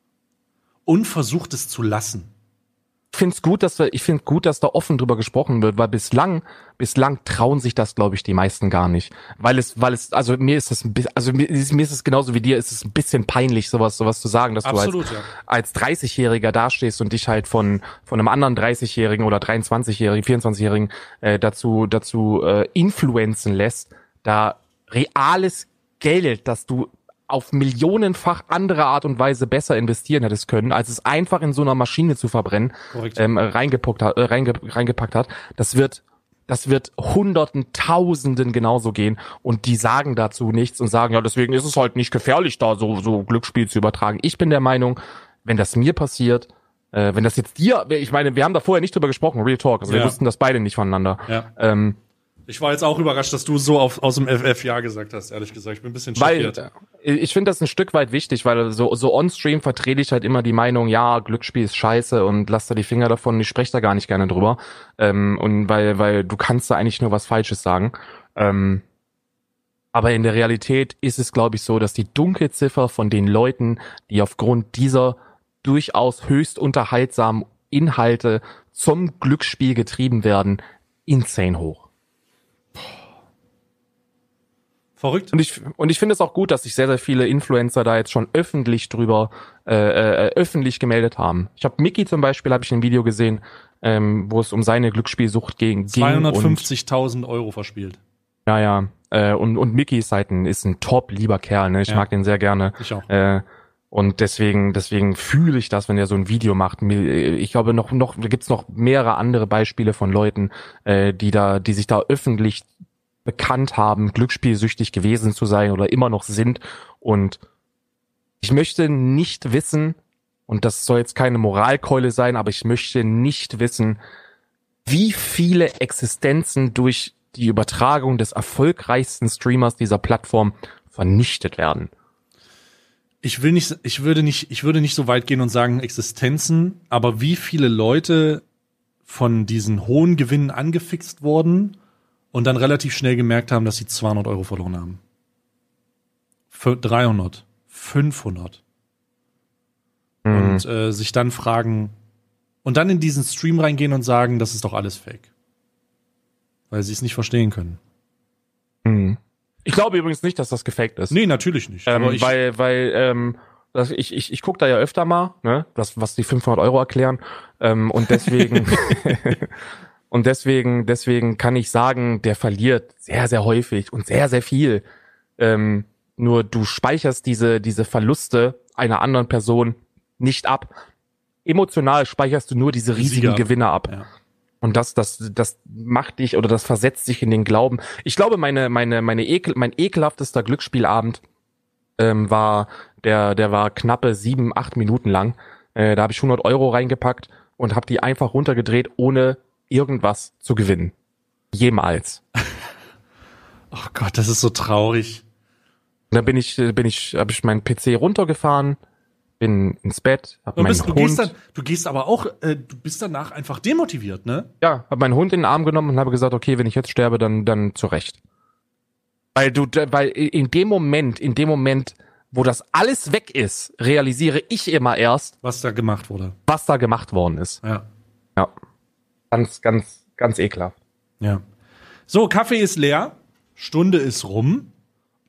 Und versucht es zu lassen. Ich finde es gut, dass wir, ich finde gut, dass da offen drüber gesprochen wird, weil bislang, bislang trauen sich das, glaube ich, die meisten gar nicht, weil es, weil es, also mir ist das ein bisschen, also mir, ist- mir ist es genauso wie dir, ist es ein bisschen peinlich, sowas, sowas zu sagen, dass Absolut, du ja. als, als 30-Jähriger dastehst und dich halt von, von einem anderen 30-Jährigen oder 23-Jährigen, 24-Jährigen äh, dazu, dazu äh, influenzen lässt, da reales Geld, das du auf millionenfach andere Art und Weise besser investieren hättest können, als es einfach in so einer Maschine zu verbrennen, ähm, reingepackt hat, äh, reinge, reingepackt hat. Das wird, das wird Hunderten, Tausenden genauso gehen und die sagen dazu nichts und sagen, ja, deswegen ist es halt nicht gefährlich, da so, so Glücksspiel zu übertragen. Ich bin der Meinung, wenn das mir passiert, äh, wenn das jetzt dir, ich meine, wir haben da vorher nicht drüber gesprochen, Real Talk, also wir Ja. wussten das beide nicht voneinander. Ja. Ähm, Ich war jetzt auch überrascht, dass du so auf, aus dem FF Ja gesagt hast, ehrlich gesagt. Ich bin ein bisschen Weil schockiert. äh, ich finde das ein Stück weit wichtig, weil so, so on-stream vertrete ich halt immer die Meinung, ja, Glücksspiel ist scheiße und lass da die Finger davon, ich spreche da gar nicht gerne drüber. Ähm, und weil, weil du kannst da eigentlich nur was Falsches sagen. Ähm, aber in der Realität ist es, glaube ich, so, dass die Dunkelziffer von den Leuten, die aufgrund dieser durchaus höchst unterhaltsamen Inhalte zum Glücksspiel getrieben werden, insane hoch. Verrückt. Und ich, und ich finde es auch gut, dass sich sehr, sehr viele Influencer da jetzt schon öffentlich drüber, äh, äh, öffentlich gemeldet haben. Ich habe Mickey zum Beispiel, habe ich ein Video gesehen, ähm, wo es um seine Glücksspielsucht ging. ging und, 250.000 Euro verspielt. Ja, ja. Äh, und, und Mickey ist halt ein, ist ein top lieber Kerl, ne? Ich Ja. mag den sehr gerne. Ich auch. Äh, und deswegen, deswegen fühle ich das, wenn er so ein Video macht. Mir- Ich glaube noch, noch, da gibt's noch mehrere andere Beispiele von Leuten, äh, die da, die sich da öffentlich bekannt haben, glücksspielsüchtig gewesen zu sein oder immer noch sind. Und ich möchte nicht wissen, und das soll jetzt keine Moralkeule sein, aber ich möchte nicht wissen, wie viele Existenzen durch die Übertragung des erfolgreichsten Streamers dieser Plattform vernichtet werden. Ich will nicht, ich würde nicht, ich würde nicht so weit gehen und sagen Existenzen, aber wie viele Leute von diesen hohen Gewinnen angefixt wurden und dann relativ schnell gemerkt haben, dass sie 200 Euro verloren haben. Für 300, 500 Mhm. und äh, sich dann fragen und dann in diesen Stream reingehen und sagen, das ist doch alles Fake, weil sie es nicht verstehen können. Mhm. Ich glaube übrigens nicht, dass das gefaked ist. Nee, natürlich nicht. ähm, aber ich, weil, weil, ähm, das, ich, ich, ich gucke da ja öfter mal, ne, das, was die 500 Euro erklären. Ähm, und deswegen, und deswegen, deswegen kann ich sagen, der verliert sehr, sehr häufig und sehr, sehr viel. Ähm, nur du speicherst diese, diese Verluste einer anderen Person nicht ab. Emotional speicherst du nur diese Die riesigen Siege ab. Gewinne ab. ja. Und das, das, das macht dich oder das versetzt dich in den Glauben. Ich glaube, meine, meine, meine ekel, mein ekelhaftester Glücksspielabend ähm, war, der, der war knappe sieben, acht Minuten lang. Äh, da habe ich 100 Euro reingepackt und habe die einfach runtergedreht, ohne irgendwas zu gewinnen. Jemals. Oh Gott, das ist so traurig. Und dann bin ich, äh, bin ich, habe ich meinen PC runtergefahren, bin ins Bett, habe Du, meinen bist, du, Hund, gehst dann, du gehst aber auch, äh, du bist danach einfach demotiviert, ne? ja, habe meinen Hund in den Arm genommen und habe gesagt, okay, wenn ich jetzt sterbe, dann, dann zurecht. Weil du, weil in dem Moment, in dem Moment, wo das alles weg ist, realisiere ich immer erst, Was da gemacht wurde. was da gemacht worden ist. Ja. Ja. Ganz, ganz, ganz ekelhaft. Ja. So, Kaffee ist leer, Stunde ist rum.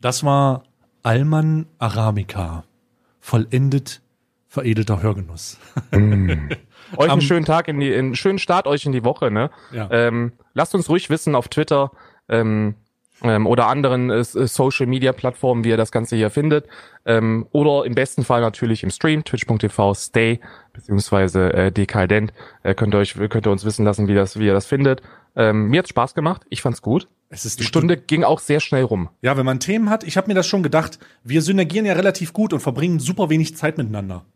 Das war Alman Arabica. Vollendet veredelter Hörgenuss. Euch Am- einen schönen Tag in die, einen schönen Start euch in die Woche, ne? Ja. Ähm, lasst uns ruhig wissen auf Twitter, ähm, ähm, oder anderen äh, Social Media Plattformen, wie ihr das Ganze hier findet. Ähm, oder im besten Fall natürlich im Stream, twitch.tv stay, beziehungsweise äh, dekadent. Äh, könnt ihr euch, könnt ihr uns wissen lassen, wie das, wie ihr das findet. Ähm, mir hat's Spaß gemacht, ich fand's gut. Es ist Die Stunde ging auch sehr schnell rum. Ja, wenn man Themen hat, ich habe mir das schon gedacht, wir synergieren ja relativ gut und verbringen super wenig Zeit miteinander.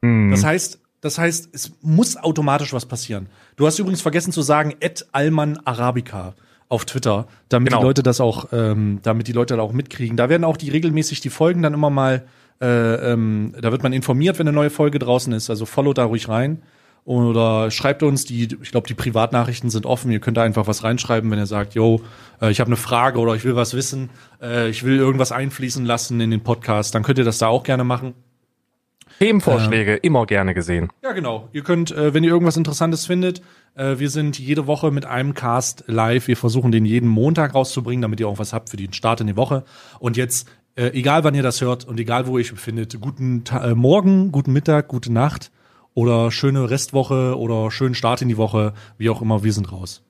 Mhm. Das heißt, das heißt, es muss automatisch was passieren. Du hast übrigens vergessen zu sagen, et Alman Arabica auf Twitter, damit Genau. die Leute das auch, ähm, damit die Leute da auch mitkriegen. Da werden auch die regelmäßig die Folgen dann immer mal, äh, ähm, da wird man informiert, wenn eine neue Folge draußen ist. Also follow da ruhig rein. Oder schreibt uns, die, ich glaube, die Privatnachrichten sind offen. Ihr könnt da einfach was reinschreiben, wenn ihr sagt, yo, äh, ich habe eine Frage oder ich will was wissen, äh, ich will irgendwas einfließen lassen in den Podcast, dann könnt ihr das da auch gerne machen. Themenvorschläge immer gerne gesehen. Ja, genau. Ihr könnt, äh, wenn ihr irgendwas Interessantes findet, äh, wir sind jede Woche mit einem Cast live. Wir versuchen den jeden Montag rauszubringen, damit ihr auch was habt für den Start in die Woche. Und jetzt, äh, egal wann ihr das hört und egal wo ihr euch befindet, guten Ta äh, Morgen, guten Mittag, gute Nacht oder schöne Restwoche oder schönen Start in die Woche, wie auch immer, wir sind raus.